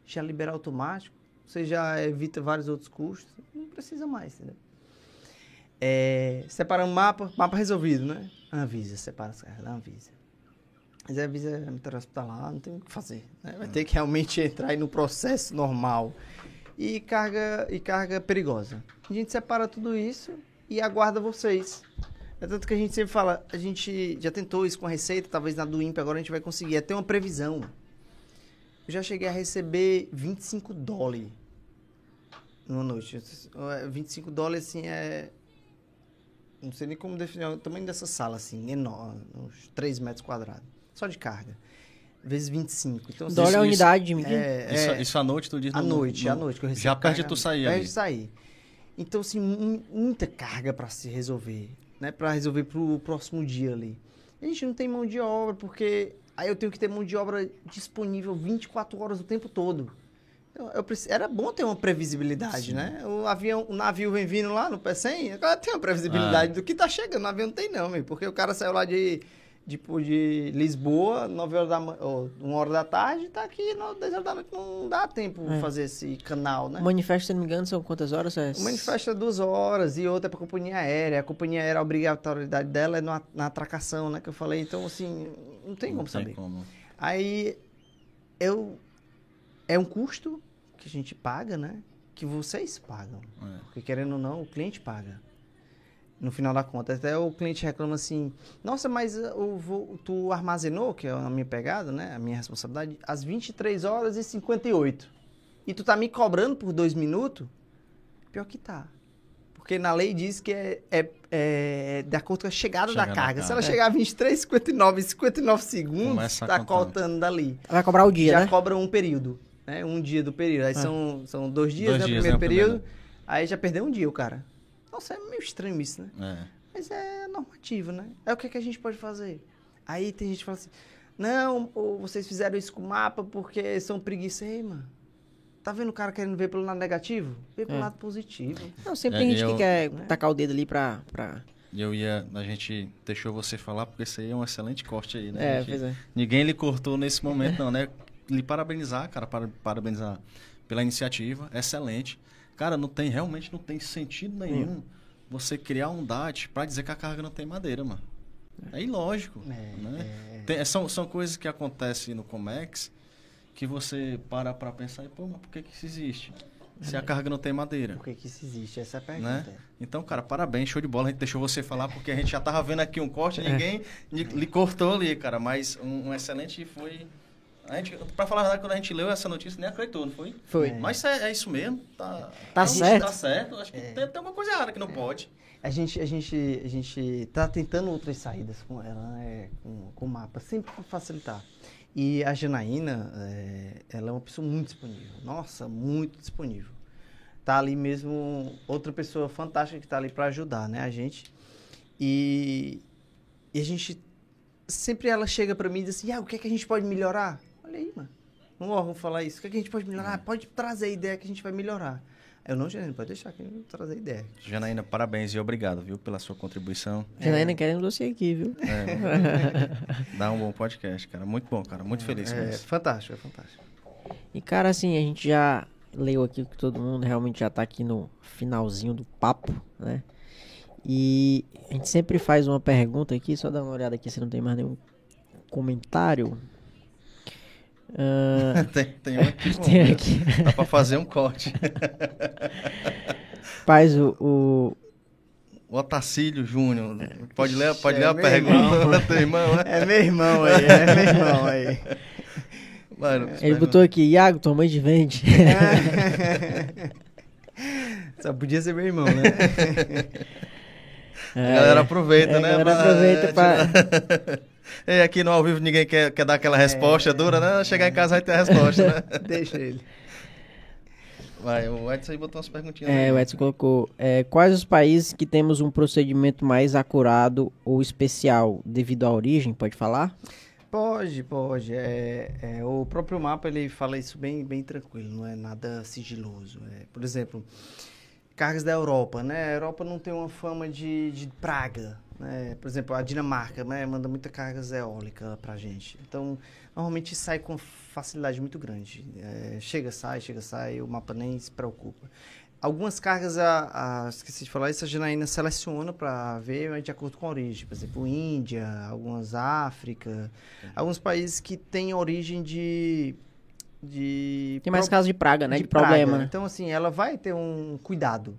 já libera automático. Você já evita vários outros custos. Não precisa mais, entendeu? É, separamos mapa, mapa resolvido, né? Anvisa, separa as cargas da Anvisa. Mas a Anvisa é hospitalar, não tem o que fazer. né? Vai ter que realmente entrar no processo normal. E carga, e carga perigosa. A gente separa tudo isso e aguarda vocês. É tanto que a gente sempre fala, a gente já tentou isso com a Receita, talvez na do INPE agora a gente vai conseguir. É ter uma previsão. Eu já cheguei a receber 25 dólares numa noite. É, 25 dólares, assim, é... Não sei nem como definir o tamanho dessa sala, assim, enorme, uns 3 metros quadrados. Só de carga. Vezes 25. Então, assim, Dólar é a isso- unidade de medir. é, Isso, é, isso à noite, tu diz? à no- noite, no- à noite que eu Já perde tu sair perde ali. sair. Então, assim, mu- muita carga para se resolver, né? Para resolver pro próximo dia ali. A gente não tem mão de obra, porque aí eu tenho que ter mão de obra disponível 24 horas o tempo todo. Eu, eu preci- era bom ter uma previsibilidade, né? O avião, o navio vem vindo lá no P100, agora tem uma previsibilidade do que tá chegando. O avião não tem não, meu, porque o cara saiu lá de, tipo, de Lisboa, 9 horas da manhã, ou 1 hora da tarde, tá aqui no 10 horas da noite. Não dá tempo É. fazer esse canal, né? O manifesto, se não me engano, são quantas horas? É... O manifesto é duas horas e outra é para companhia aérea. A companhia aérea, a obrigatoriedade dela é na, na atracação, né? Que eu falei. Então, assim, não tem como Não tem saber. como. Aí, eu... É um custo que a gente paga, né? Que vocês pagam. É. Porque, querendo ou não, o cliente paga. No final da conta. Até o cliente reclama assim... Nossa, mas uh, o vo- tu armazenou, que é a minha pegada, né? A minha responsabilidade, às 23 horas e 58. E tu tá me cobrando por dois minutos? Pior que tá. Porque na lei diz que é, é, é de acordo com a chegada Chegada da carga. Se ela carga. chegar a 23, 59 e 59 segundos, Começa tá contando dali. Vai cobrar o dia, Já né? cobra um período, né? Um dia do período. Aí Ah. são, são dois dias, Dois né? O dias, primeiro né, período. primeiro. Aí já perdeu um dia o cara. Nossa, é meio estranho isso, né? É. Mas é normativo, né? É o que, que a gente pode fazer. Aí tem gente que fala assim, não, ou vocês fizeram isso com o mapa porque são preguiça. Ei, mano, tá vendo o cara querendo ver pelo lado negativo? Vê pelo É. lado positivo. Não, sempre É, tem gente eu- que quer né? tacar o dedo ali pra... pra... E Eu ia. A gente deixou você falar, porque isso aí é um excelente corte aí, né? É, gente- pois é. Ninguém lhe cortou nesse momento, não, né? Lhe parabenizar, cara, para, parabenizar pela iniciativa, excelente. Cara, não tem, realmente não tem sentido nenhum você criar um DAT pra dizer que a carga não tem madeira, mano. É ilógico, É, né? Tem- são, são coisas que acontecem no Comex que você para pra pensar e, pô, mas por que que isso existe? Se a carga não tem madeira. Por que que isso existe? Essa é a pergunta. Né? Então, cara, parabéns, show de bola. A gente deixou você falar porque a gente já tava vendo aqui um corte, ninguém lhe, lhe cortou ali, cara. Mas um, um excelente foi. A gente, pra falar a verdade, quando a gente leu essa notícia, nem acreditou, não foi? Foi. Mas é, é isso mesmo. Tá, Tá certo. Tá certo. Acho que É. tem, tem uma coisa errada que não pode. A gente, a gente, a gente tá tentando outras saídas com ela, né? Com, com o mapa, sempre para facilitar. E a Janaína, é, ela é uma pessoa muito disponível. Nossa, muito disponível. Tá ali mesmo outra pessoa fantástica que tá ali para ajudar, né? A gente. E, e a gente sempre ela chega para mim e diz assim: ah, o que é que a gente pode melhorar? Olha aí, mano. Um órgão falar isso. O que é que a gente pode melhorar? Pode trazer a ideia que a gente vai melhorar. Eu não, Janaína, pode deixar que eu vou trazer ideia. Janaína, parabéns e obrigado, viu, pela sua contribuição. Janaína querendo você aqui, viu? É, dá um bom podcast, cara. Muito bom, cara. Muito feliz com É isso. fantástico, é fantástico. E, cara, assim, a gente já leu aqui que todo mundo realmente já tá aqui no finalzinho do papo, né? E a gente sempre faz uma pergunta aqui, só dá uma olhada aqui se não tem mais nenhum comentário. Ah, tem, tem um aqui. bom, tem aqui. Dá pra fazer um corte. Faz o, o- O Otacílio Júnior. Pode ler, pode É ler a pergunta. Teu irmão, né? É meu irmão aí, é meu irmão aí. Mano, Ele botou aqui, Iago, tua mãe te vende. Só podia ser meu irmão, né? A galera aproveita, É, a né? galera pra- aproveita pra- É, aqui no ao vivo ninguém quer, quer dar aquela resposta dura, né? Chegar em casa vai ter a resposta, né? Deixa ele. Vai, o Edson aí botou umas perguntinhas. É, aí. o Edson colocou. é, quais os países que temos um procedimento mais acurado ou especial devido à origem? Pode falar? Pode, pode. É, é, o próprio mapa ele fala isso bem, bem tranquilo, não é nada sigiloso. É, por exemplo, cargas da Europa, né? A Europa não tem uma fama de, de praga. Né? Por exemplo, a Dinamarca né? manda muita cargas eólica pra gente. Então, normalmente sai com facilidade muito grande. É, chega, sai, chega, sai, o mapa nem se preocupa. algumas cargas, a, a, esqueci de falar isso, a Janaína seleciona para ver de acordo com a origem. Por exemplo, Índia, algumas África, alguns países que têm origem de... de Tem mais pro- casos de praga, né? De, praga. problema, né? Então, assim, ela vai ter um cuidado.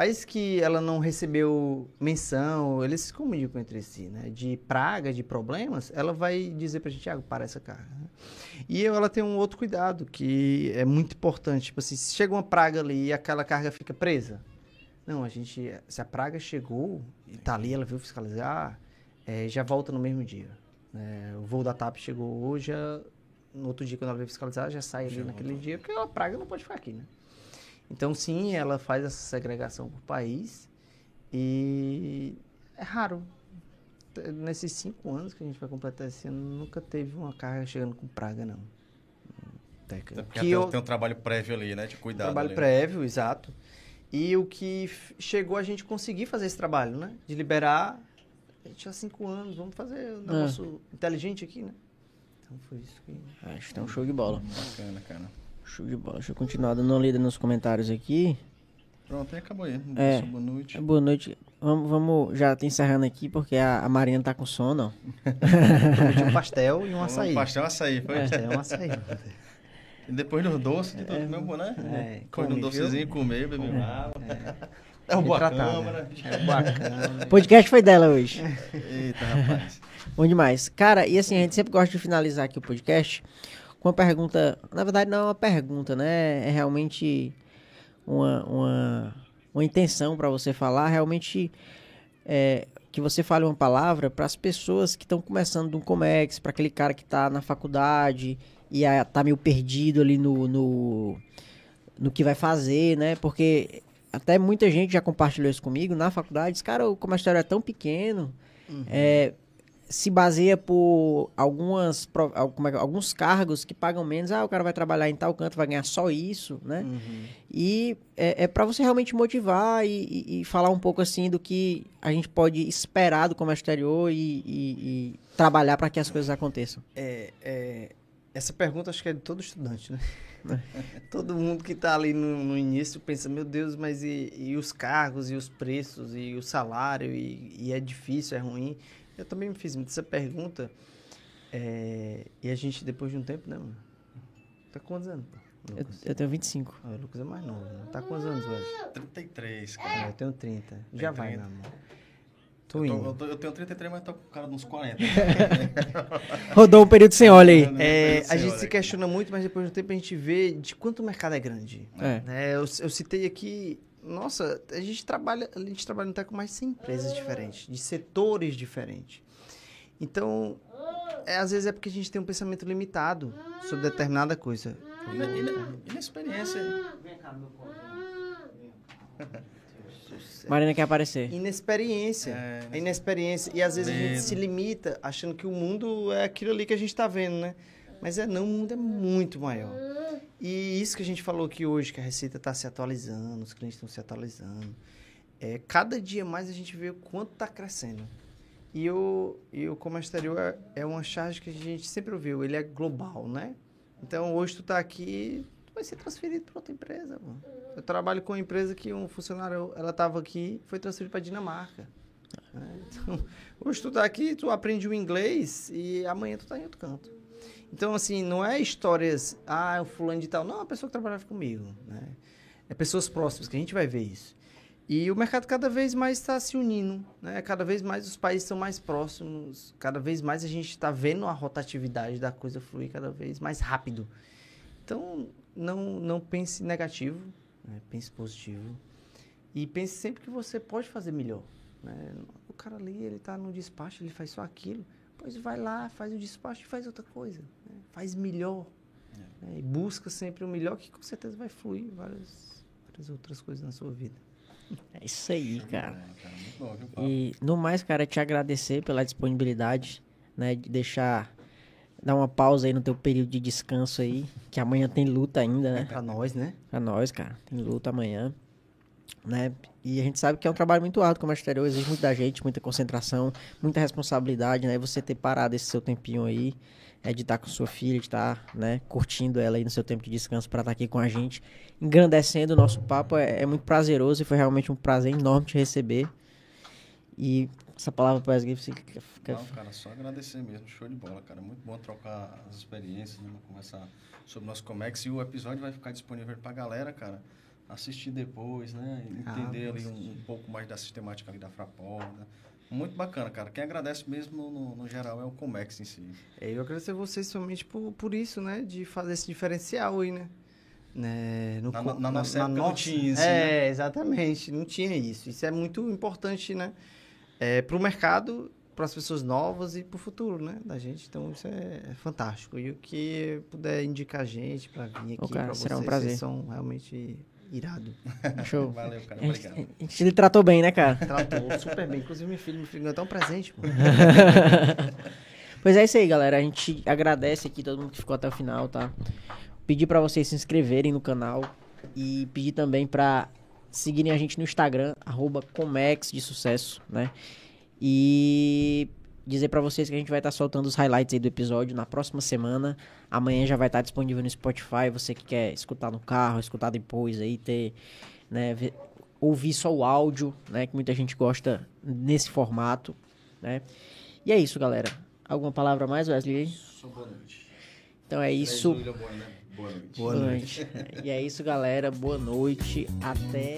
País que ela não recebeu menção, eles se comunicam entre si, né? De praga, de problemas, ela vai dizer pra gente, Thiago, para essa carga. né? E ela tem um outro cuidado, que é muito importante. Tipo assim, se chega uma praga ali e aquela carga fica presa. Não, a gente, se a praga chegou e tá ali, ela veio fiscalizar, eh, já volta no mesmo dia. né? o voo da TAP chegou hoje, já- no outro dia, quando ela veio fiscalizar, já sai ali naquele dia, porque a praga não pode ficar aqui, né? Então, sim, ela faz essa segregação por país e é raro. Nesses cinco anos que a gente vai completar esse ano, nunca teve uma carga chegando com praga, não. Teca. Até porque Que tem, eu- tem um trabalho prévio ali, né? De cuidado. trabalho ali, né? prévio, exato. E o que chegou a gente conseguir fazer esse trabalho, né? De liberar. A gente há cinco anos, vamos fazer um negócio inteligente aqui, né? Então foi isso que. Acho que tá um show de bola. Bacana, cara. Show de bola. Deixa eu continuar dando uma lida nos comentários aqui. Pronto, aí acabou aí. É. Boa noite. Boa noite. Vamos, vamos já tá encerrando aqui, porque a, a Marina tá com sono. Prometi um pastel e um Um açaí. pastel açaí, foi? Pastel e um açaí. E depois dos doces, de tudo meu né? É, um docezinho, comer, beber água. É o boa câmara. É bacana. O podcast foi dela hoje. Eita, rapaz. Bom demais. Cara, e assim, a gente sempre gosta de finalizar aqui o podcast com uma pergunta. Na verdade, não é uma pergunta, né? É realmente uma, uma, uma intenção para você falar. Realmente é, que você fale uma palavra para as pessoas que estão começando no Comex, para aquele cara que está na faculdade e ah, tá meio perdido ali no, no, no que vai fazer, né? Porque até muita gente já compartilhou isso comigo na faculdade. Diz, cara, o comércio é tão pequeno. É, se baseia por algumas, como é alguns cargos que pagam menos. Ah, o cara vai trabalhar em tal canto, vai ganhar só isso, né? E é, é para você realmente motivar e, e- e falar um pouco assim do que a gente pode esperar do comércio exterior e, e- trabalhar para que as coisas aconteçam. É, é, essa pergunta acho que é de todo estudante, né? todo mundo que está ali no, no início pensa, meu Deus, mas e, os cargos, e os preços, e o salário, e, e é difícil, é ruim. Eu também me fiz muito essa pergunta. é, e a gente, depois de um tempo, né, mano? Tá com quantos anos? pô, Eu, eu tenho 25. Ah, o Lucas é mais novo, né? Tá com quantos anos, velho? 33, É, cara. eu tenho 30. Já vai, 30. meu amor. Tô Eu, tô- indo. eu tô- eu tenho 33, mas tô com o cara de uns 40. Rodou um período sem óleo aí. É, a gente se questiona muito, mas depois de um tempo a gente vê de quanto o mercado é grande. É. né? eu, eu citei aqui, nossa, a gente trabalha, a gente trabalha até com mais de 100 empresas diferentes, de setores diferentes. Então, é, às vezes é porque a gente tem um pensamento limitado sobre determinada coisa. E na, e na- e na experiência. Marina quer aparecer. Inexperiência. É, inexperiência. E às vezes a gente Medo. se limita achando que o mundo é aquilo ali que a gente está vendo, né? Mas é não, o mundo é muito maior. E isso que a gente falou aqui hoje, que a Receita está se atualizando, os clientes estão se atualizando. É, cada dia mais a gente vê o quanto está crescendo. E o, e o comércio exterior é, é uma charge que a gente sempre ouviu, ele é global, né? Então hoje tu tá aqui, tu vai ser transferido para outra empresa. Eu trabalho com uma empresa que um funcionário, ela estava aqui, foi transferido para Dinamarca. né? Então, hoje tu tá aqui, tu aprende o inglês e amanhã tu tá em outro canto. Então, assim, não é histórias, ah, o fulano de tal. Não, é uma pessoa que trabalhava comigo, né? É pessoas próximas, que a gente vai ver isso. E o mercado cada vez mais está se unindo, né? Cada vez mais os países são mais próximos, cada vez mais a gente está vendo a rotatividade da coisa fluir cada vez mais rápido. Então, não, não pense negativo, né? pense positivo. E pense sempre que você pode fazer melhor. né? O cara ali, ele está no despacho, ele faz só aquilo. Pois vai lá, faz o despacho e faz outra coisa. né? Faz melhor. né? E busca sempre o melhor, que com certeza vai fluir várias, várias outras coisas na sua vida. É isso aí, cara. É, cara, muito bom, viu, Paulo? E no mais, cara, te agradecer pela disponibilidade, né? De deixar. Dar uma pausa aí no teu período de descanso aí. Que amanhã tem luta ainda, né? Pra nós, né? Pra nós, cara. Tem luta amanhã. Né? E a gente sabe que é um trabalho muito árduo como exterior, exige muito da gente, muita concentração, muita responsabilidade, né? Você ter parado esse seu tempinho aí, é de estar com sua filha, de estar, né, curtindo ela aí no seu tempo de descanso para estar aqui com a gente, engrandecendo o nosso papo, é, é muito prazeroso e foi realmente um prazer enorme te receber. E essa palavra para Wesley fica, fica... Não, cara, só agradecer mesmo. Show de bola, cara. Muito bom trocar as experiências, né? conversar sobre o nosso Comex. E o episódio vai ficar disponível pra galera, cara, assistir depois, né? Entender Ah, ali um, um pouco mais da sistemática ali da Frapol, né? Muito bacana, cara. Quem agradece mesmo no, no geral é o Comex em si. É, eu agradecer vocês somente por, por isso, né? De fazer esse diferencial aí, né? Né, no Na- co- na nossa época não tinha isso, É, né? exatamente. Não tinha isso. Isso é muito importante, né? É, para o mercado, para as pessoas novas e para o futuro, né? Da gente. Então, isso é fantástico. E o que puder indicar a gente para vir aqui para será vocês, um prazer. vocês são realmente irado. Show. Valeu, cara. A gente, Obrigado. a gente lhe tratou bem, né, cara? Tratou super bem. Inclusive, meu filho me ganhou até um presente, pô. Pois é isso aí, galera. A gente agradece aqui todo mundo que ficou até o final, tá? Pedir pra vocês se inscreverem no canal e pedir também pra seguirem a gente no Instagram, arroba Comex de Sucesso, né? E dizer pra vocês que a gente vai estar soltando os highlights aí do episódio na próxima semana. Amanhã já vai estar disponível no Spotify. Você que quer escutar no carro, escutar depois aí, ter, né, ver- ouvir só o áudio, né? Que muita gente gosta nesse formato, né? E é isso, galera. Alguma palavra mais, Wesley? Só boa noite. Então é isso. William, boa, né? Boa noite. Boa noite. E é isso, galera. Boa noite. Até